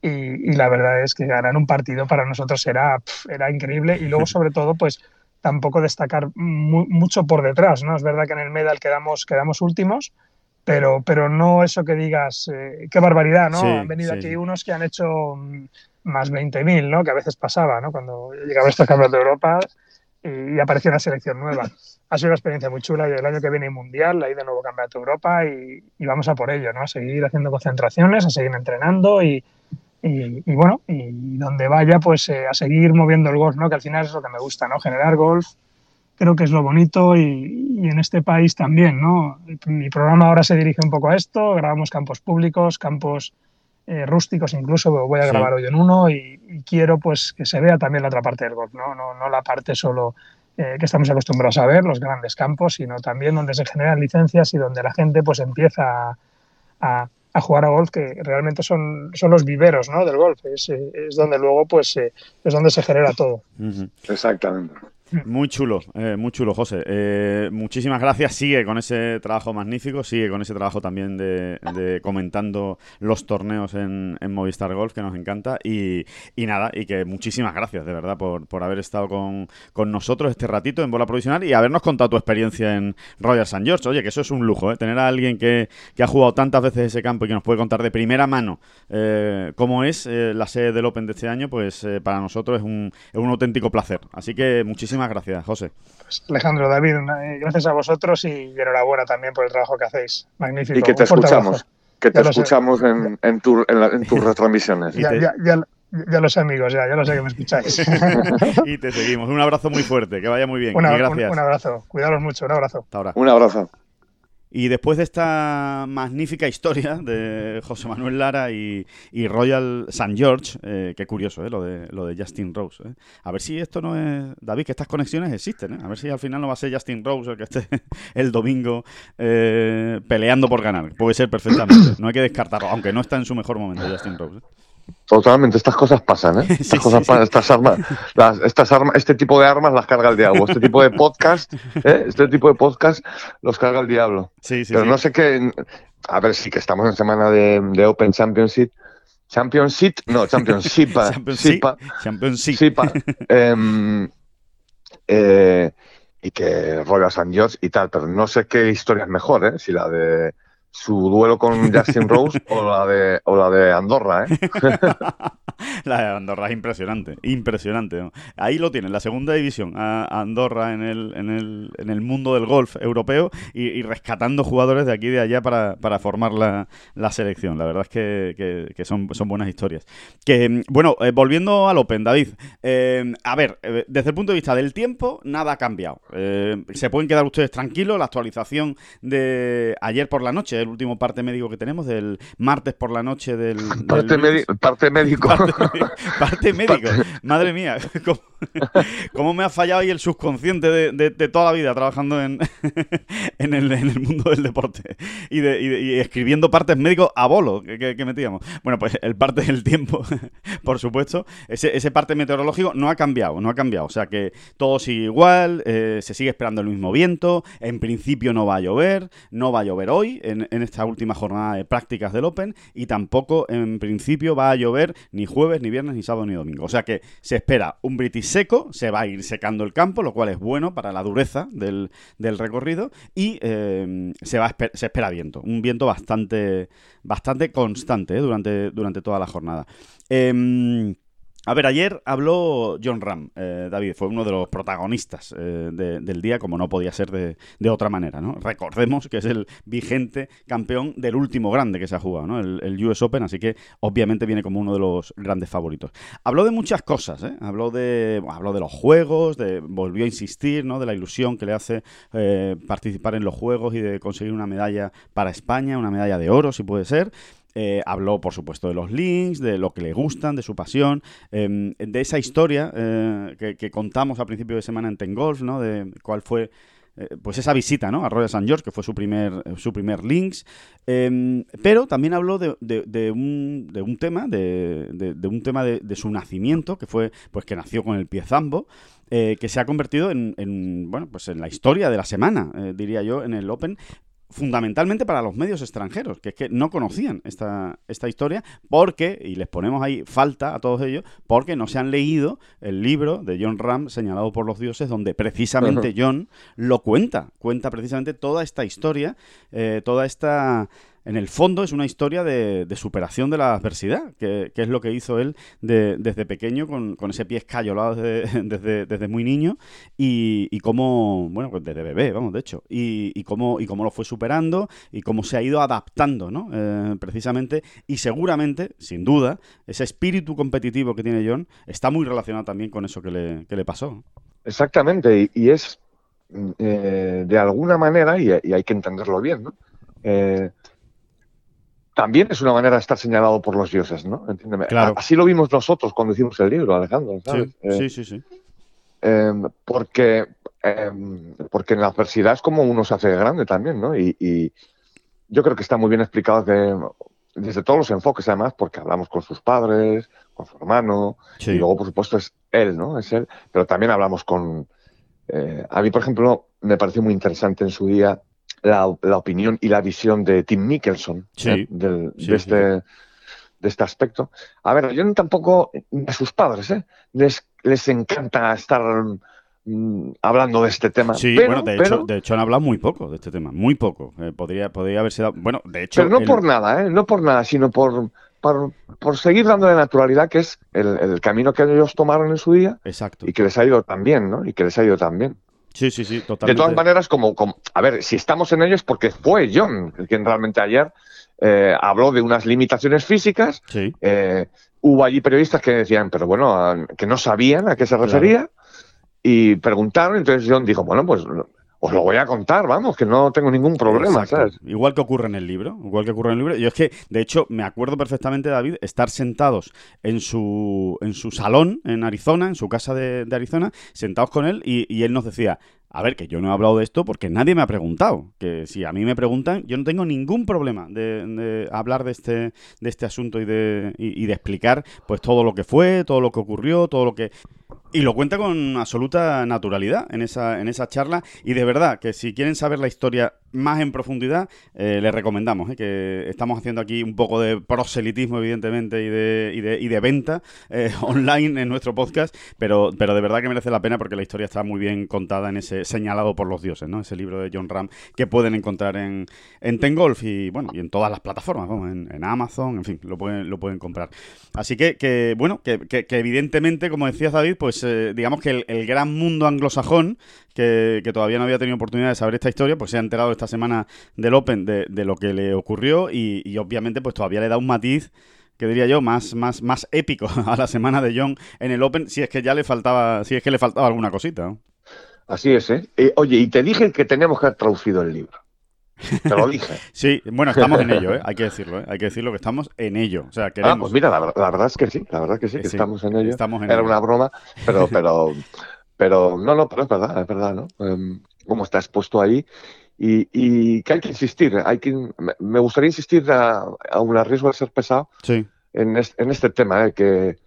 y, y la verdad es que ganar un partido para nosotros era, era increíble y luego sobre todo pues tampoco destacar mu- mucho por detrás, ¿no? Es verdad que en el medal quedamos, quedamos últimos, pero, pero no eso que digas, eh, qué barbaridad, ¿no? Sí, han venido sí, aquí unos que han hecho mm, más 20.000, ¿no? Que a veces pasaba, ¿no? Cuando llegaba estos campeonatos de Europa y, y apareció una selección nueva. Ha sido una experiencia muy chula y el año que viene hay Mundial, hay de nuevo Campeonato de Europa y, y vamos a por ello, ¿no? A seguir haciendo concentraciones, a seguir entrenando y, y, y bueno, y donde vaya, pues eh, a seguir moviendo el golf, ¿no? Que al final es lo que me gusta, ¿no? Generar golf, creo que es lo bonito y, y en este país también, ¿no? Mi programa ahora se dirige un poco a esto, grabamos campos públicos, campos eh, rústicos incluso, voy a Sí. grabar hoy en uno y, y quiero pues que se vea también la otra parte del golf, ¿no? No, no la parte solo eh, que estamos acostumbrados a ver, los grandes campos, sino también donde se generan licencias y donde la gente pues empieza a, a- a jugar a golf, que realmente son, son los viveros ¿no? del golf, es, eh, es donde luego pues eh, es donde se genera todo. Exactamente. Muy chulo, eh, muy chulo, José. Eh, muchísimas gracias. Sigue con ese trabajo magnífico, sigue con ese trabajo también de, comentando los torneos en, en Movistar Golf, que nos encanta. Y, y nada, y que muchísimas gracias, de verdad, por, por haber estado con, con nosotros este ratito en Bola Provisional y habernos contado tu experiencia en Royal St. George. Oye, que eso es un lujo, ¿eh? tener a alguien que, que ha jugado tantas veces ese campo y que nos puede contar de primera mano eh, cómo es eh, la sede del Open de este año, pues para nosotros es un, es un auténtico placer. Así que muchísimas gracias, José. Pues, Alejandro, David, eh, gracias a vosotros y enhorabuena también por el trabajo que hacéis. Magnífico. Y que te escuchamos. Que te escuchamos en, en, tu- en la- en tus [laughs] retransmisiones. Ya, ya, ya, ya lo sé, amigos, ya, ya lo sé que me escucháis. [laughs] y te seguimos. Un abrazo muy fuerte, que vaya muy bien. Una- y un, gracias. un abrazo. Cuidaros mucho, un abrazo. Hasta ahora. Un abrazo. Y después de esta magnífica historia de José Manuel Lara y, Royal St. George, eh, qué curioso, ¿eh? lo, de, lo de Justin Rose. ¿eh? A ver si esto no es. David, que estas conexiones existen. ¿eh? A ver si al final no va a ser Justin Rose el que esté [laughs] el domingo eh, peleando por ganar. Puede ser perfectamente. No hay que descartarlo, aunque no está en su mejor momento Justin Rose. ¿Eh? Totalmente, estas cosas pasan, ¿eh? [laughs] Estas Sí, cosas sí, sí. pasan, estas armas, las- estas armas, este tipo de armas las carga el diablo. Este tipo de podcast, ¿eh? este tipo de podcast los carga el diablo. Sí, sí, Pero no sé qué. A ver, sí que estamos en semana de, de Open Championship. Championship, no, Championship. [laughs] Championship. Championship. Em, eh, y que Royal St. George y tal, pero no sé qué historia es mejor, ¿eh? Si la de su duelo con Justin Rose o la de, o la de Andorra, ¿eh? [laughs] la de Andorra es impresionante, impresionante. Ahí lo tienen, la segunda división, a Andorra en el, en el, en el mundo del golf europeo y, rescatando jugadores de aquí y de allá para, para formar la, la, selección. La verdad es que, que, son, son buenas historias. Que, bueno, eh, volviendo al Open, David, eh, a ver, eh, desde el punto de vista del tiempo, nada ha cambiado. se pueden quedar ustedes tranquilos, la actualización de ayer por la noche, el último parte médico que tenemos, del martes por la noche del... Parte, parte médico. Parte, [laughs] médico. Madre mía, [laughs] ¿cómo, me ha fallado ahí el subconsciente de, toda la vida trabajando en, [laughs] en, el, mundo del deporte y, de, escribiendo partes médicos a bolo que, metíamos? Bueno, pues el parte del tiempo, por supuesto, ese, ese, parte meteorológico no ha cambiado, no ha cambiado. O sea que todo sigue igual, eh, se sigue esperando el mismo viento, en principio no va a llover, no va a llover hoy en, en esta última jornada de prácticas del Open y tampoco en principio va a llover ni jueves, ni viernes, ni sábado, ni domingo. O sea que se espera un British seco, se va a ir secando el campo, lo cual es bueno para la dureza del, recorrido y eh, se, va se espera viento, un viento bastante, bastante constante eh, durante, durante toda la jornada. Em, a ver, ayer habló John Ram, eh, David, fue uno de los protagonistas eh, del día, como no podía ser de, otra manera, ¿no? Recordemos que es el vigente campeón del último grande que se ha jugado, ¿no? El, US Open, así que obviamente viene como uno de los grandes favoritos. Habló de muchas cosas, ¿eh? Habló de, habló de los juegos, de, volvió a insistir, ¿no? De la ilusión que le hace eh, participar en los juegos y de conseguir una medalla para España, una medalla de oro, si puede ser. Eh, habló, por supuesto, de los links, de lo que le gustan, de su pasión, em, de esa historia eh, que, contamos a principio de semana en Ten Golf, ¿no? De cuál fue eh, pues esa visita ¿no? a Royal St. George, que fue su primer, su primer links. Em, pero también habló de, un, de un, tema, de, un tema de, su nacimiento, que fue pues que nació con el pie zambo. que se ha convertido en, en, bueno, pues en la historia de la semana, diría yo, en el Open, fundamentalmente para los medios extranjeros, que es que no conocían esta, esta historia, porque, y les ponemos ahí falta a todos ellos, porque no se han leído el libro de John Ram, señalado por los dioses, donde precisamente John lo cuenta, cuenta precisamente toda esta historia, eh, toda esta en el fondo es una historia de, superación de la adversidad, que, es lo que hizo él desde pequeño, con, ese pie escayolado desde, [laughs] muy niño, y, cómo, bueno, pues desde bebé, vamos, de hecho, y, y, cómo, y cómo lo fue superando, y cómo se ha ido adaptando, ¿no? Eh, precisamente, y seguramente, sin duda, ese espíritu competitivo que tiene John está muy relacionado también con eso que le, que le pasó. Exactamente, y, es mm, eh, de alguna manera, y, hay que entenderlo bien, ¿no? Eh, también es una manera de estar señalado por los dioses, ¿no? Entiéndeme. Así lo vimos nosotros cuando hicimos el libro, Alejandro. ¿sabes? Sí, sí, sí. Em, porque, em, porque en la adversidad es como uno se hace grande también, ¿no? Y, yo creo que está muy bien explicado desde todos los enfoques, además, porque hablamos con sus padres, con su hermano, y luego, por supuesto, es él, ¿no? Es él, pero también hablamos con... Eh, a mí, por ejemplo, me pareció muy interesante en su día la, opinión y la visión de Tim Mickelson ¿eh? de, este, de este aspecto. A ver, yo tampoco a sus padres, ¿eh? les, les encanta estar mm, hablando de este tema. Sí, bueno, de, hecho, de hecho han hablado muy poco de este tema, muy poco. Eh, podría, podría haberse dado. Bueno, de hecho. Pero no por nada, ¿eh? No por nada, sino por, por, por seguir dándole naturalidad, que es el, el, camino que ellos tomaron en su día. Exacto. Y que les ha ido tan bien, ¿no? Y que les ha ido tan bien. Sí, sí, sí, totalmente. De todas maneras, como, como a ver, si estamos en ello es porque fue John quien realmente ayer eh, habló de unas limitaciones físicas. Sí. Eh, hubo allí periodistas que decían, pero bueno, que no sabían a qué se refería y preguntaron. Entonces John dijo, bueno, pues os lo voy a contar, vamos, que no tengo ningún problema, ¿sabes? Igual que ocurre en el libro, igual que ocurre en el libro. Yo es que, de hecho, me acuerdo perfectamente, David, estar sentados en su, en su salón en Arizona, en su casa de, Arizona, sentados con él, y, él nos decía, a ver, que yo no he hablado de esto porque nadie me ha preguntado. Que si a mí me preguntan, yo no tengo ningún problema de, hablar de este, de este asunto y de, y de explicar pues todo lo que fue, todo lo que ocurrió, todo lo que Y lo cuenta con absoluta naturalidad en esa, en esa charla. Y de verdad que si quieren saber la historia más en profundidad, eh, les recomendamos eh, que estamos haciendo aquí un poco de proselitismo, evidentemente, y de, y de, y de venta eh, [laughs] online en nuestro podcast, pero, pero de verdad que merece la pena porque la historia está muy bien contada en ese señalado por los dioses, ¿no? Ese libro de John Ram que pueden encontrar en, en Tengolf y bueno, y en todas las plataformas, en, en, Amazon, en fin, lo pueden, lo pueden comprar. Así que, que bueno, que, que, que evidentemente, como decías David, pues eh, digamos que el, gran mundo anglosajón, que, todavía no había tenido oportunidad de saber esta historia, pues se ha enterado esta semana del Open de, lo que le ocurrió y, obviamente pues todavía le da un matiz que diría yo más, más, más épico [laughs] a la semana de John en el Open si es que ya le faltaba si es que le faltaba alguna cosita así es ¿eh? eh oye y te dije que teníamos que haber traducido el libro te lo dije. [laughs] sí, bueno, estamos en ello, ¿eh? hay que decirlo, ¿eh? hay que decirlo que estamos en ello. O sea, queremos... Ah, pues mira, la, la, verdad es que sí, la verdad es que sí, que, sí, estamos en ello. Estamos en Era ello. una broma, pero, [laughs] pero, pero, no, no, pero es verdad, es verdad, ¿no? Um, como está expuesto ahí y, y, que hay que insistir, hay que, me gustaría insistir a, a un riesgo de ser pesado sí. en, este, en este tema, ¿eh? que,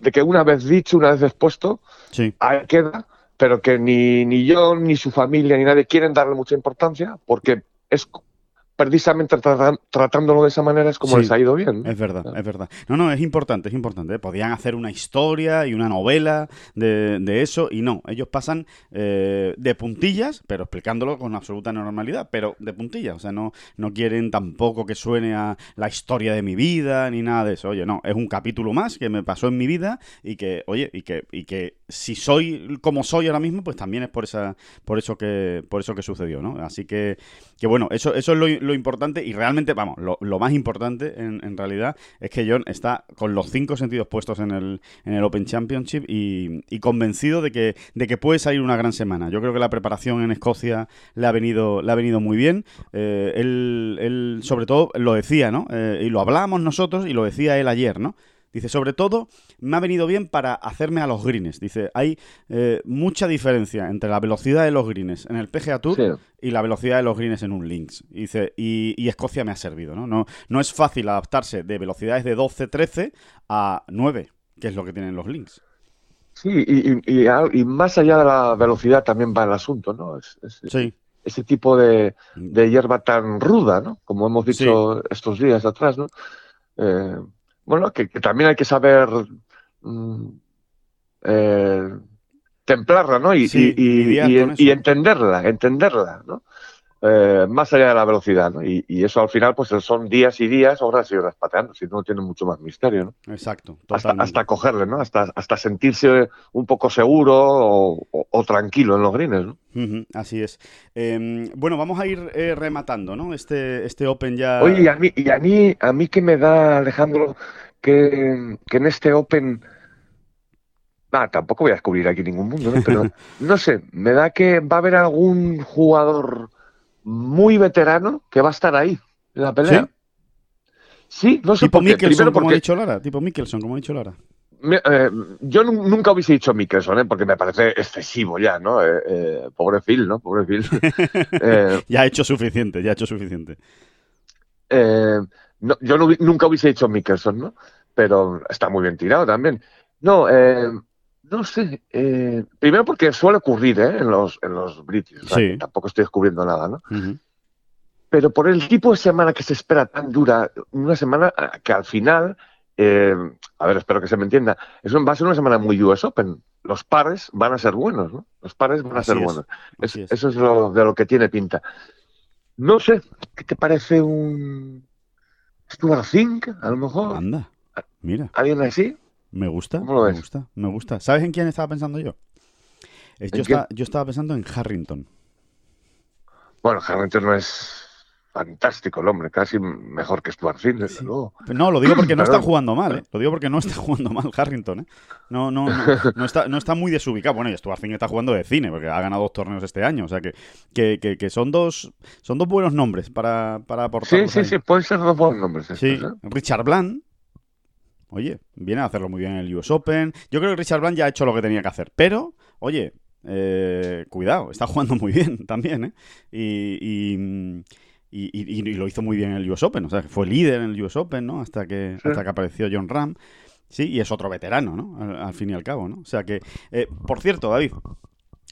de que una vez dicho, una vez expuesto, sí. ahí queda, pero que ni, ni yo, ni su familia, ni nadie quieren darle mucha importancia porque es precisamente tra tratándolo de esa manera es como sí, les ha ido bien. Es verdad, es verdad. No, no, es importante, es importante. ¿eh? Podían hacer una historia y una novela de, de eso y no, ellos pasan eh, de puntillas, pero explicándolo con absoluta normalidad, pero de puntillas. O sea, no, no quieren tampoco que suene a la historia de mi vida ni nada de eso. Oye, no, es un capítulo más que me pasó en mi vida y que, oye, y que, y que si soy como soy ahora mismo, pues también es por esa, por eso que, por eso que sucedió, ¿no? Así que, que bueno, eso, eso es lo, lo importante y realmente, vamos, lo, lo más importante en, en, realidad es que John está con los cinco sentidos puestos en el, en el Open Championship y, y, convencido de que, de que puede salir una gran semana. Yo creo que la preparación en Escocia le ha venido, le ha venido muy bien. Eh, él, él, sobre todo, lo decía, ¿no? Eh, y lo hablábamos nosotros y lo decía él ayer, ¿no? Dice, sobre todo, me ha venido bien para hacerme a los greens. Dice, hay eh, mucha diferencia entre la velocidad de los greens en el PGA Tour sí. y la velocidad de los greens en un links. Dice, y, y, Escocia me ha servido, ¿no? ¿no? No es fácil adaptarse de velocidades de 12, 13 a 9, que es lo que tienen los links. Sí, y, y, y más allá de la velocidad también va el asunto, ¿no? Es, es, sí. Ese tipo de, de, hierba tan ruda, ¿no? Como hemos dicho sí. estos días atrás, ¿no? Eh, bueno, que, que, también hay que saber mm, eh, templarla, ¿no? Y, sí, y, y, y, entenderla, entenderla, ¿no? Eh, más allá de la velocidad, ¿no? Y, eso al final, pues son días y días, horas y horas pateando, si no tiene mucho más misterio, ¿no? Exacto. Hasta, hasta, cogerle, ¿no? Hasta, hasta sentirse un poco seguro o, o, o tranquilo en los greens, ¿no? Uh -huh, así es. Eh, bueno, vamos a ir eh, rematando, ¿no? Este, este Open ya. Oye, y a mí, y a mí, a mí que me da, Alejandro, que, que en este Open. Ah, tampoco voy a descubrir aquí ningún mundo, ¿no? Pero [laughs] no sé, me da que va a haber algún jugador muy veterano que va a estar ahí en la pelea. Sí, sí no sé tipo por qué. Mickelson, Primero como porque... ha dicho Lara. Tipo Mickelson, como ha dicho Lara. Eh, yo nunca hubiese dicho Mickelson, ¿eh? porque me parece excesivo ya, ¿no? Eh, pobre Phil, ¿no? Pobre Phil. [laughs] Ya ha hecho suficiente, ya ha hecho suficiente. No, yo no, nunca hubiese dicho Mickelson, ¿no? Pero está muy bien tirado también. No, eh, no sé. Eh, primero porque suele ocurrir ¿eh? en los, en los British. O sea, Sí. Tampoco estoy descubriendo nada, ¿no? Pero por el tipo de semana que se espera tan dura, una semana eh, que al final, eh, a ver, espero que se me entienda, eso va a ser una semana muy US Open. Los pares van a ser buenos, ¿no? Los pares van a Así ser es, buenos. Es- es. Eso es lo, de lo que tiene pinta. No sé, ¿qué te parece un Stuart Zink, a lo mejor? Anda, mira, ¿Alguien así? Me gusta, ¿Cómo lo me gusta, me gusta. ¿Sabes en quién estaba pensando yo? Es- ¿En yo, estaba, yo estaba pensando en Harrington. Bueno, Harrington no es fantástico el hombre, casi mejor que Stuart Sí. luego. No, lo digo porque no está jugando mal, ¿eh? Lo digo porque no está jugando mal Harrington, ¿eh? No, no, no, no está, no está muy desubicado. Bueno, y Stuart Zink está jugando de cine, porque ha ganado dos torneos este año. O sea que, que, que, que son dos son dos buenos nombres para, para aportar. Sí, sí, sí, pueden ser dos buenos nombres. estos, Sí, ¿eh? Richard Bland. Oye, viene a hacerlo muy bien en el US Open. Yo creo que Richard Bland ya ha hecho lo que tenía que hacer. Pero, oye, eh, cuidado, está jugando muy bien [laughs] también, ¿eh? Y, y, y- y- y lo hizo muy bien en el US Open. O sea, que fue líder en el US Open, ¿no? Hasta que, Sí. hasta que apareció John Ram. Sí, y es otro veterano, ¿no? Al, al fin y al cabo, ¿no? O sea que, eh, por cierto, David,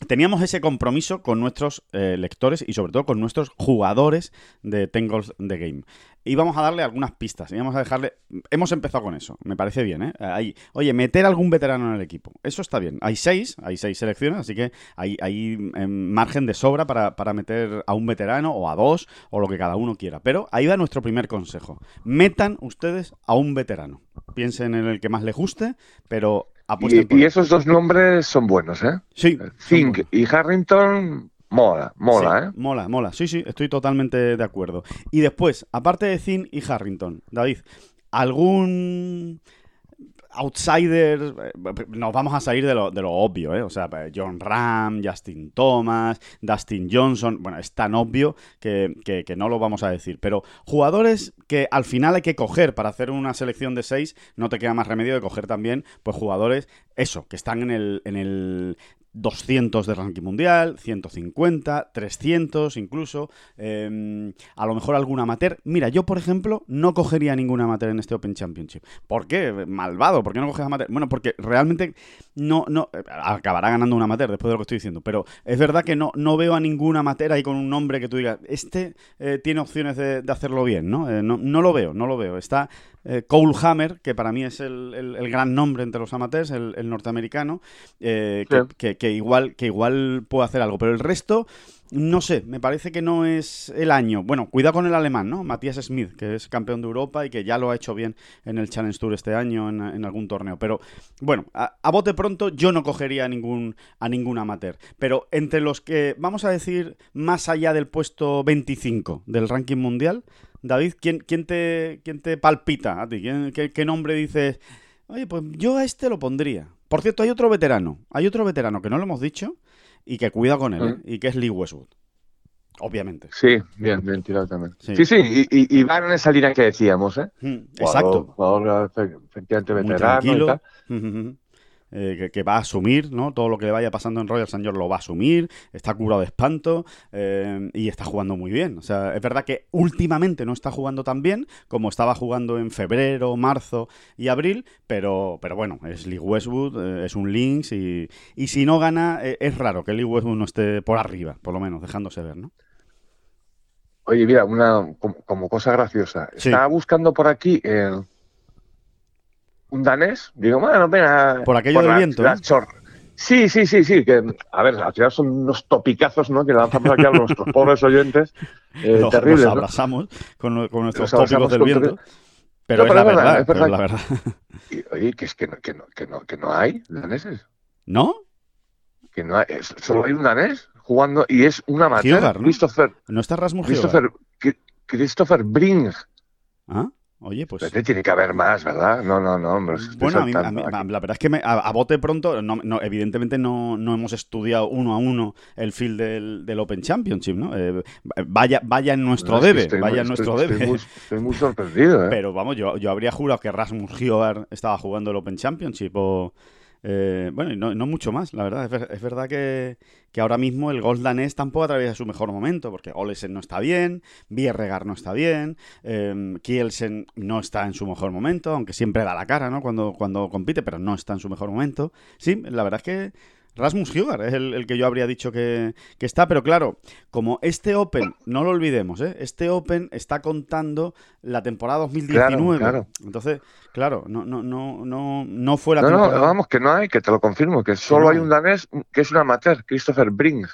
teníamos ese compromiso con nuestros eh, lectores y sobre todo con nuestros jugadores de Ten Goals The Game. Y vamos a darle algunas pistas. Y vamos a dejarle. Hemos empezado con eso. Me parece bien, ¿eh? Ahí, oye, meter algún veterano en el equipo. Eso está bien. Hay seis, hay seis selecciones, así que hay, hay em, margen de sobra para, para meter a un veterano o a dos o lo que cada uno quiera. Pero ahí va nuestro primer consejo. Metan ustedes a un veterano. Piensen en el que más les guste, pero Y, esos dos nombres son buenos, ¿eh? Sí. son Fink y Harrington, mola, mola, Sí, ¿eh? Mola, mola. Sí, sí, estoy totalmente de acuerdo. Y después, aparte de Zin y Harrington, David, ¿algún outsider? eh, Nos vamos a salir de lo, de lo obvio, ¿eh? O sea, pues, John Ram, Justin Thomas, Dustin Johnson. Bueno, es tan obvio que, que- que no lo vamos a decir. Pero jugadores que al final hay que coger para hacer una selección de seis, no te queda más remedio de coger también, pues jugadores, eso, que están en el, en el 200 de ranking mundial, 150, 300 incluso, eh, a lo mejor algún amateur. Mira, yo por ejemplo no cogería ningún amateur en este Open Championship. ¿Por qué? Malvado, ¿por qué no coges amateur? Bueno, porque realmente no, no, acabará ganando un amateur después de lo que estoy diciendo, pero es verdad que no, no veo a ningún amateur ahí con un nombre que tú digas, este eh, tiene opciones de, de hacerlo bien, ¿no? Eh, ¿no? No lo veo, no lo veo. Está eh, Cole Hammer, que para mí es el, el- el gran nombre entre los amateurs, el, el norteamericano, que- que igual, que igual puede hacer algo. Pero el resto, no sé, me parece que no es el año. Bueno, cuidado con el alemán, ¿no? Matías Smith, que es campeón de Europa y que ya lo ha hecho bien en el Challenge Tour este año, en, algún torneo. Pero bueno, a, a bote pronto yo no cogería a ningún, a ningún amateur. Pero entre los que, vamos a decir, más allá del puesto 25 del ranking mundial, David, ¿quién, quién, te, quién te palpita a ti? ¿Quién- qué, qué nombre dices? Oye, pues yo a este lo pondría. Por cierto, hay otro veterano. Hay otro veterano que no lo hemos dicho y que cuida con él, ¿eh? y que es Lee Westwood. Obviamente. Sí, bien, bien tirado también. Sí. Sí, sí, y, y- y va en esa línea que decíamos, ¿eh? Mm, Jugador- Exacto. Jugador efe- efectivamente Muy veterano y tal. [laughs] Eh, que, que va a asumir, ¿no? Todo lo que le vaya pasando en Royal. George lo va a asumir, está curado de espanto eh, y está jugando muy bien. O sea, es verdad que últimamente no está jugando tan bien como estaba jugando en febrero, marzo y abril, pero, pero bueno, es Lee Westwood, eh, es un Lynx y, y si no gana, es raro que Lee Westwood no esté por arriba, por lo menos, dejándose ver, ¿no? Oye, mira, una como, como cosa graciosa. Sí. Estaba buscando por aquí un danés. Digo, bueno, venga. Por aquello del la- viento, la ¿eh? Sí, sí, sí, sí. Que, a ver, al final son unos topicazos, ¿no? Que lanzamos aquí a nuestros [laughs] pobres oyentes. Eh, Los- terribles, los ¿no? abrazamos con, con nuestros Los tópicos del viento. Pero No, es la pero verdad, es la verdad. Y, oye, que es que no, que no, que no, que no hay daneses. ¿No? Que no hay, es- solo hay un danés jugando y es un amateur. ¿no? Christopher, ¿No está Rasmus? Christopher, Christopher Bring. ¿Ah? Oye, pues... Pero tiene que haber más, ¿verdad? No, no, no, Bueno, a mí, a mí- la verdad es que me- a, a bote pronto, no, no, evidentemente no, no hemos estudiado uno a uno el field del, del Open Championship, ¿no? Eh, vaya, vaya en nuestro No, debe, estoy vaya muy- en nuestro estoy- debe. Estoy muy, estoy muy sorprendido, ¿eh? Pero vamos, yo, yo habría jurado que Rasmus Hyugar estaba jugando el Open Championship o... eh, bueno, y no, no mucho más, la verdad. Es, ver- es verdad que, que ahora mismo el golf danés tampoco atraviesa su mejor momento, porque Olesen no está bien, Bierregar no está bien, eh, Kielsen no está en su mejor momento, aunque siempre da la cara, ¿no? Cuando, cuando compite, pero no está en su mejor momento. Sí, la verdad es que Rasmus Hyugar es el, el que yo habría dicho que, que está, pero claro, como este Open, no lo olvidemos, ¿eh? este Open está contando la temporada 2019. Claro, claro. Entonces, claro, no, no, no, no, no fue la no, no, vamos, que no hay, que te lo confirmo, que solo no hay un danés que es un amateur, Christopher Bring.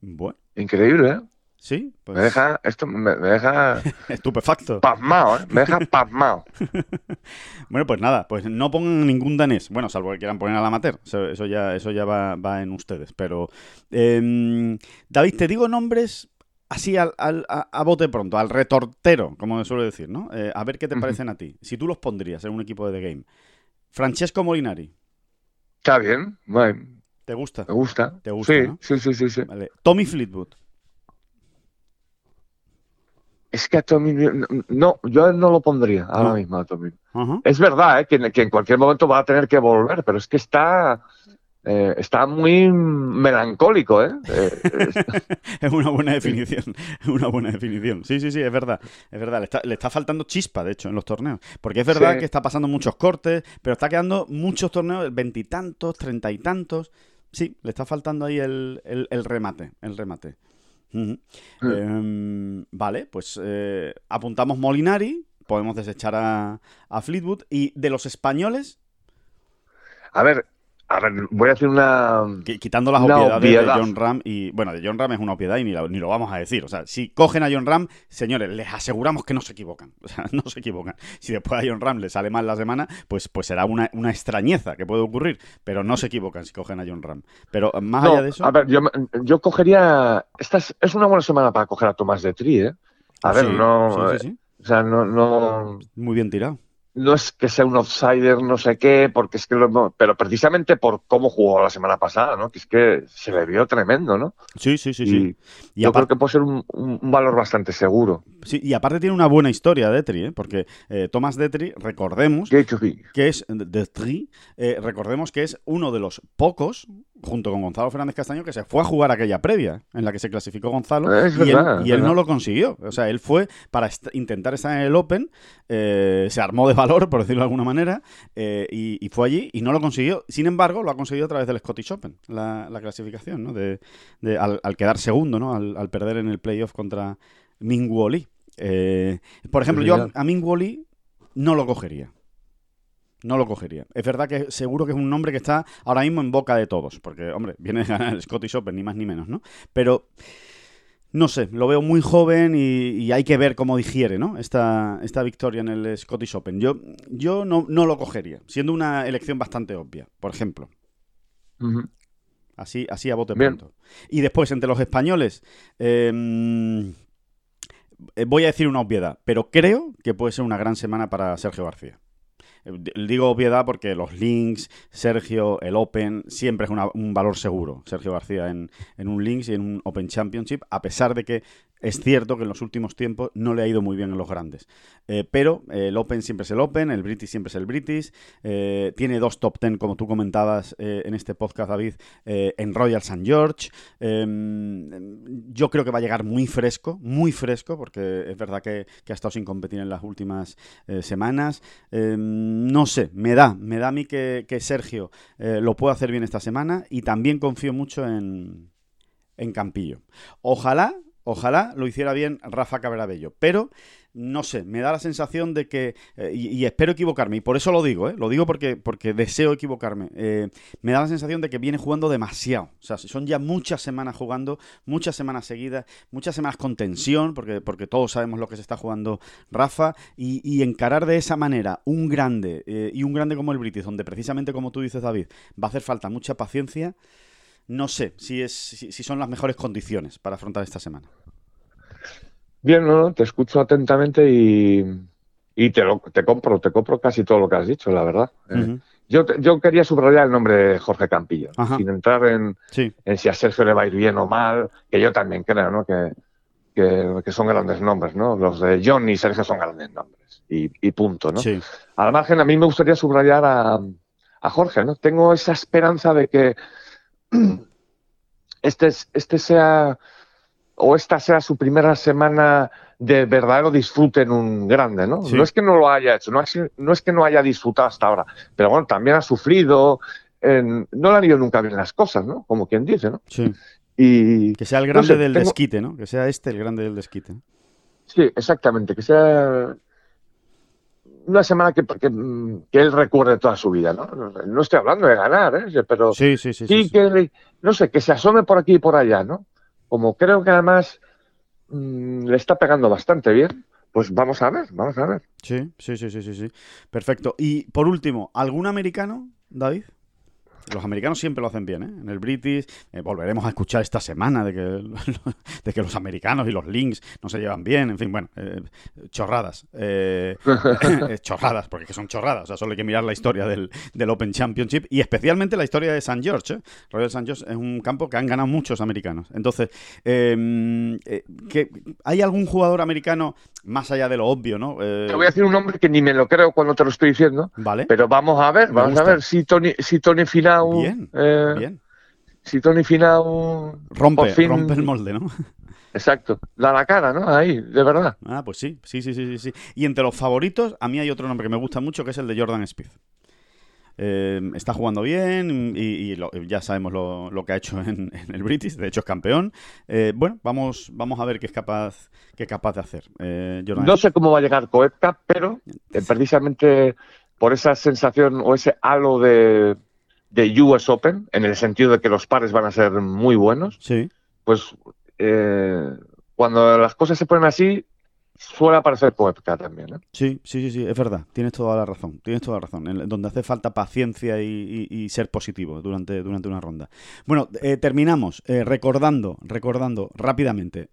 Bueno, Increíble, ¿eh? Sí, pues Me deja, esto me, me deja [laughs] estupefacto. pasmado, ¿eh? Me deja pasmado. [laughs] Bueno, pues nada, pues no pongan ningún danés. Bueno, salvo que quieran poner al amateur. Eso, eso ya, eso ya va, va en ustedes. Pero, em, David, te digo nombres así al, al- a, a bote pronto, al retortero, como se suele decir, ¿no? Eh, a ver qué te parecen a ti. Si tú los pondrías en un equipo de The Game. Francesco Molinari, Está bien, bueno, ¿te gusta? me gusta. Te gusta, sí, ¿no? sí, sí, sí, sí. Vale. Tommy Fleetwood. Es que a Tommy, no, yo no lo pondría ahora No. mismo a Tommy. Ajá. Es verdad, ¿eh? que, que en cualquier momento va a tener que volver, pero es que está, eh, está muy melancólico, ¿eh? eh es [laughs] una buena definición, es una buena definición. Sí, sí, sí, es verdad, es verdad. Le está, faltando chispa, de hecho, en los torneos. Porque es verdad que está pasando muchos cortes, pero está quedando muchos torneos, veintitantos, treinta y tantos. Sí, le está faltando ahí el, remate, el remate. Mm. Em, vale, pues eh, apuntamos Molinari, podemos desechar a, a Fleetwood. Y de los españoles... A ver, a ver, voy a hacer una. Quitando las obviedades de John Ram y. Bueno, de John Ram es una obviedad y ni, ni, lo vamos a decir. O sea, si cogen a John Ram, señores, les aseguramos que no se equivocan. [laughs] O sea, no se equivocan. Si después a John Ram le sale mal la semana, pues, pues será una, extrañeza que puede ocurrir. Pero no se equivocan si cogen a John Ram. Pero más allá de eso. A ver, yo, cogería. Esta es, una buena semana para coger a Tomás de Tri, ¿eh? A ver, no. Sí, sí, o sea, no, no. Muy bien tirado no es que sea un outsider, no sé qué, porque es que lo, pero precisamente por cómo jugó la semana pasada, ¿no? Que es que se le vio tremendo, ¿no? Sí, sí, sí, sí. Y yo creo que puede ser un, valor bastante seguro. Sí, y aparte tiene una buena historia Detri, ¿eh? porque eh, Thomas Detri, recordemos que es Detri, eh, recordemos que es uno de los pocos junto con Gonzalo Fernández Castaño, que se fue a jugar aquella previa en la que se clasificó Gonzalo y, él, no lo consiguió. O sea, él fue para intentar estar en el Open, eh, se armó de valor, por decirlo de alguna manera, eh, y, fue allí y no lo consiguió. Sin embargo, lo ha conseguido a través del Scottish Open, la, clasificación, ¿no? De, al, quedar segundo, ¿no? Al, perder en el playoff contra Ming Lee. Eh, por ejemplo, yo a, a Ming no lo cogería no lo cogería. Es verdad que seguro que es un nombre que está ahora mismo en boca de todos, porque, hombre, viene de ganar el Scottish Open, ni más ni menos, ¿no? Pero, no sé, lo veo muy joven y, hay que ver cómo digiere, ¿no? Esta, esta victoria en el Scottish Open. Yo, yo no, no lo cogería, siendo una elección bastante obvia, por ejemplo. Así, así a bote pronto. Y después, entre los españoles, em, eh, voy a decir una obviedad, pero creo que puede ser una gran semana para Sergio García. Digo obviedad porque los links, Sergio, el Open, siempre es un valor seguro. Sergio García en, en un links y en un Open Championship, a pesar de que es cierto que en los últimos tiempos no le ha ido muy bien en los grandes. Eh, pero eh, el Open siempre es el Open, el British siempre es el British. Eh, tiene dos top ten, como tú comentabas en este podcast, David, en Royal St. George. Em, yo creo que va a llegar muy fresco, muy fresco, porque es verdad que, ha estado sin competir en las últimas semanas. Em, no sé, me da, me da a mí que, Sergio lo puede hacer bien esta semana y también confío mucho en Campillo. Ojalá Ojalá lo hiciera bien Rafa Cabrabello, pero no sé, me da la sensación de que, eh, y, espero equivocarme, y por eso lo digo, ¿eh? lo digo porque, porque deseo equivocarme, eh, me da la sensación de que viene jugando demasiado, o sea, son ya muchas semanas jugando, muchas semanas seguidas, muchas semanas con tensión, porque, porque todos sabemos lo que se está jugando Rafa, y, encarar de esa manera un grande, y un grande como el British, donde precisamente como tú dices David, va a hacer falta mucha paciencia, no sé si, es, si, son las mejores condiciones para afrontar esta semana. Bien, no, te escucho atentamente y, te, lo, te compro, te compro casi todo lo que has dicho, la verdad. Eh, yo, yo quería subrayar el nombre de Jorge Campillo, sin entrar en, en, si a Sergio le va a ir bien o mal, que yo también creo ¿no? que, que, son grandes nombres, ¿no? Los de John y Sergio son grandes nombres, y, y punto, ¿no? Sí. Al margen, a mí me gustaría subrayar a, a Jorge, ¿no? Tengo esa esperanza de que [clears throat] este, este sea o esta sea su primera semana de verdadero disfrute en un grande, ¿no? No es que no lo haya hecho, no es, no es, que no haya disfrutado hasta ahora, pero bueno, también ha sufrido, no le han ido nunca bien las cosas, ¿no? Como quien dice, ¿no? Sí. Y, que sea el grande del desquite, ¿no? Que sea este el grande del desquite. Sí, exactamente, que sea una semana que, que, él recuerde toda su vida, ¿no? No estoy hablando de ganar, ¿eh? Pero sí, sí, sí, que, no sé, que se asome por aquí y por allá, ¿no? Como creo que además mm, le está pegando bastante bien, pues vamos a ver, vamos a ver. Sí, sí, sí, sí, sí, sí. Perfecto. Y por último, ¿algún americano, David? Los americanos siempre lo hacen bien, ¿eh? En el British eh, volveremos a escuchar esta semana de que, [laughs] de que los americanos y los links no se llevan bien, en fin, bueno, eh, chorradas. Eh, [laughs] chorradas, porque son chorradas, o sea, solo hay que mirar la historia del, Open Championship y especialmente la historia de St. George. Royal St. George es un campo que han ganado muchos americanos. Entonces, em, ¿hay algún jugador americano más allá de lo obvio, no? Te voy a decir un nombre que ni me lo creo cuando te lo estoy diciendo, ¿Vale? pero vamos a ver, vamos a ver si Tony, si Tony Final Finau. Bien, eh, bien. Si Tony Finau. Rompe, fin- rompe el molde, ¿no? [laughs] Exacto. Da la cara, ¿no? Ahí, de verdad. Ah, pues sí, sí, sí, sí, sí. Y entre los favoritos, a mí hay otro nombre que me gusta mucho, que es el de Jordan Speed. Eh, está jugando bien y, y lo- ya sabemos lo, lo que ha hecho en, en el British, de hecho es campeón. Eh, bueno, vamos, vamos a ver qué es capaz, qué es capaz de hacer. Eh, No sé cómo va a llegar Koepka, pero [laughs] precisamente por esa sensación o ese halo de, de US Open, en el sentido de que los pares van a ser muy buenos, Sí, pues eh, cuando las cosas se ponen así, suele aparecer Koepka también. ¿eh? sí, sí, sí, sí, es verdad. Tienes toda la razón. Tienes toda la razón. En- donde hace falta paciencia y, y- y ser positivo durante, durante una ronda. Bueno, eh, terminamos eh, recordando, recordando rápidamente.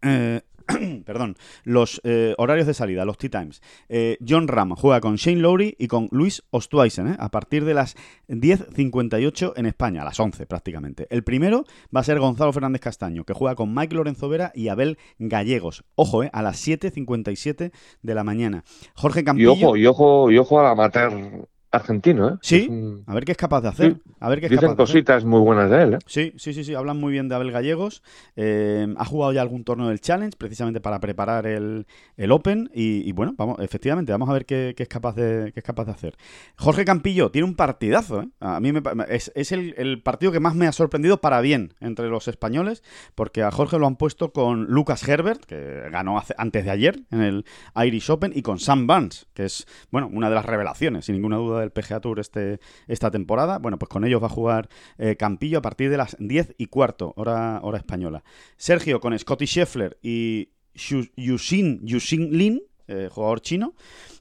[clears throat] perdón, los eh, horarios de salida, los tea times. Eh, John Ram juega con Shane Lowry y con Luis Ostweisen ¿eh? a partir de las 10.58 en España, a las 11 prácticamente. El primero va a ser Gonzalo Fernández Castaño, que juega con Mike Lorenzo Vera y Abel Gallegos. Ojo, ¿eh? a las 7.57 de la mañana. Jorge Y Campillo. ojo, y ojo, y ojo al amateur argentino. ¿eh? Sí, un- A ver qué es capaz de hacer. Sí. A ver qué es Dicen capaz de hacer. cositas muy buenas de él. ¿eh? Sí, sí, sí, sí, hablan muy bien de Abel Gallegos. Eh, ha jugado ya algún torneo del Challenge precisamente para preparar el, el Open y, y bueno, vamos, efectivamente, vamos a ver qué, qué es capaz de, qué es capaz de hacer. Jorge Campillo tiene un partidazo, ¿eh? A mí me es, es el, el partido que más me ha sorprendido para bien entre los españoles, porque a Jorge lo han puesto con Lucas Herbert, que ganó hace- antes de ayer en el Irish Open, y con Sam Barnes, que es, bueno, una de las revelaciones, sin ninguna duda, del PGA Tour este, esta temporada. Bueno, pues con ellos va a jugar eh, Campillo a partir de las 10 y cuarto, hora, hora española. Sergio con Scotty Scheffler y Yuxin, Yuxin Lin, eh, jugador chino,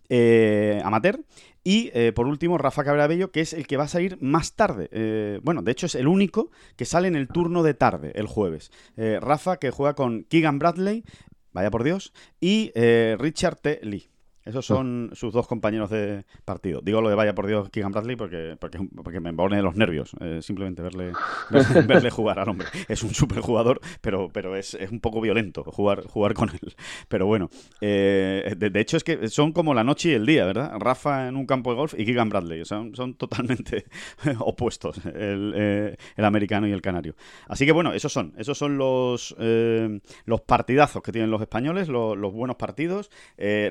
eh, amateur. Y por último, Rafa Cabrabello, que es el que va a salir más tarde. Bueno, de hecho es el único que sale en el turno de tarde, el jueves. Rafa, que juega con Keegan Bradley, vaya por Dios, y Richard T. Lee. Esos son sus dos compañeros de partido. Digo lo de vaya por Dios Keegan Bradley porque, porque, porque me pone los nervios eh, simplemente verle, [laughs] verle, jugar al hombre. Es un super jugador, pero, pero es, es un poco violento jugar, jugar con él. Pero bueno, eh, de, de hecho es que son como la noche y el día, ¿verdad? Rafa en un campo de golf y Keegan Bradley. Son, son totalmente [laughs] opuestos, el, eh, el americano y el canario. Así que bueno, esos son, esos son los, eh, los partidazos que tienen los españoles, lo- los buenos partidos. Eh,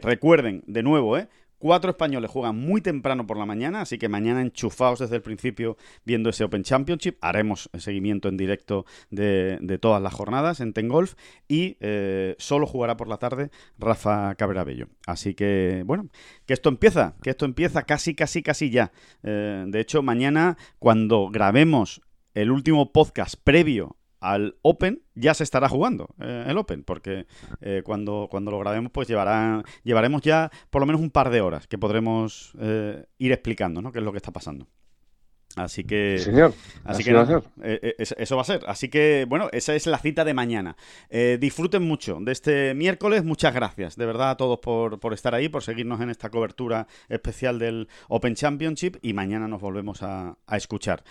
de nuevo, ¿eh? Cuatro españoles juegan muy temprano por la mañana, así que mañana enchufados desde el principio viendo ese Open Championship. Haremos seguimiento en directo de, todas las jornadas en Ten Golf y eh, solo jugará por la tarde Rafa Cabrera Bello. Así que, bueno, que esto empieza, que esto empieza casi, casi, casi ya. Eh, de hecho, mañana, cuando grabemos el último podcast previo al Open, ya se estará jugando eh, el Open, porque eh, cuando, cuando lo grabemos, pues llevará, llevaremos ya por lo menos un par de horas que podremos eh, ir explicando ¿no? qué es lo que está pasando. Así que. Señor. Así Así que va eh, eh, eso- va a ser. Así que, bueno, esa es la cita de mañana. Eh, disfruten mucho de este miércoles. Muchas gracias, de verdad, a todos por, por estar ahí, por seguirnos en esta cobertura especial del Open Championship. Y mañana nos volvemos a, a escuchar.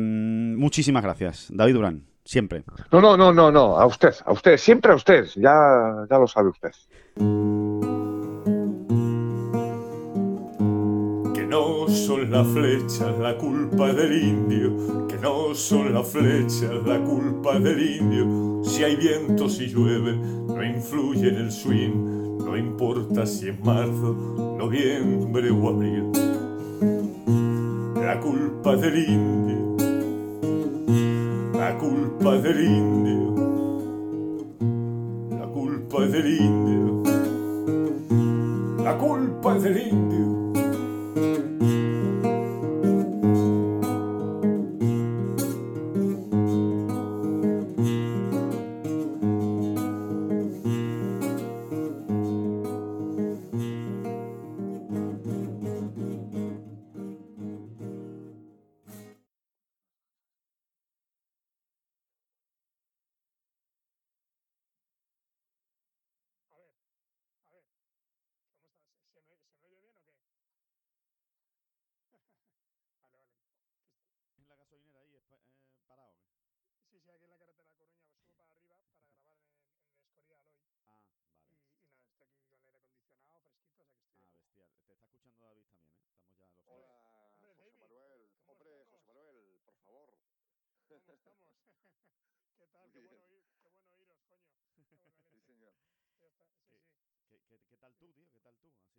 Muchísimas gracias, David Durán, siempre. No, no, no, no, no. A usted, a usted, siempre a usted. Ya, ya lo sabe usted. Que no son las flechas la culpa del indio, que no son las flechas la culpa del indio. Si hay viento, si llueve, no influye en el swing, no importa si es marzo, noviembre o abril. La culpa del indio, culpa estamos? [laughs] ¿Qué tal? Qué bueno, oír- qué bueno oíros, coño. [laughs] Sí, señor. Ya está, Sí, Sí. sí. ¿Qué, qué, qué tal tú, tío? ¿Qué tal tú? Así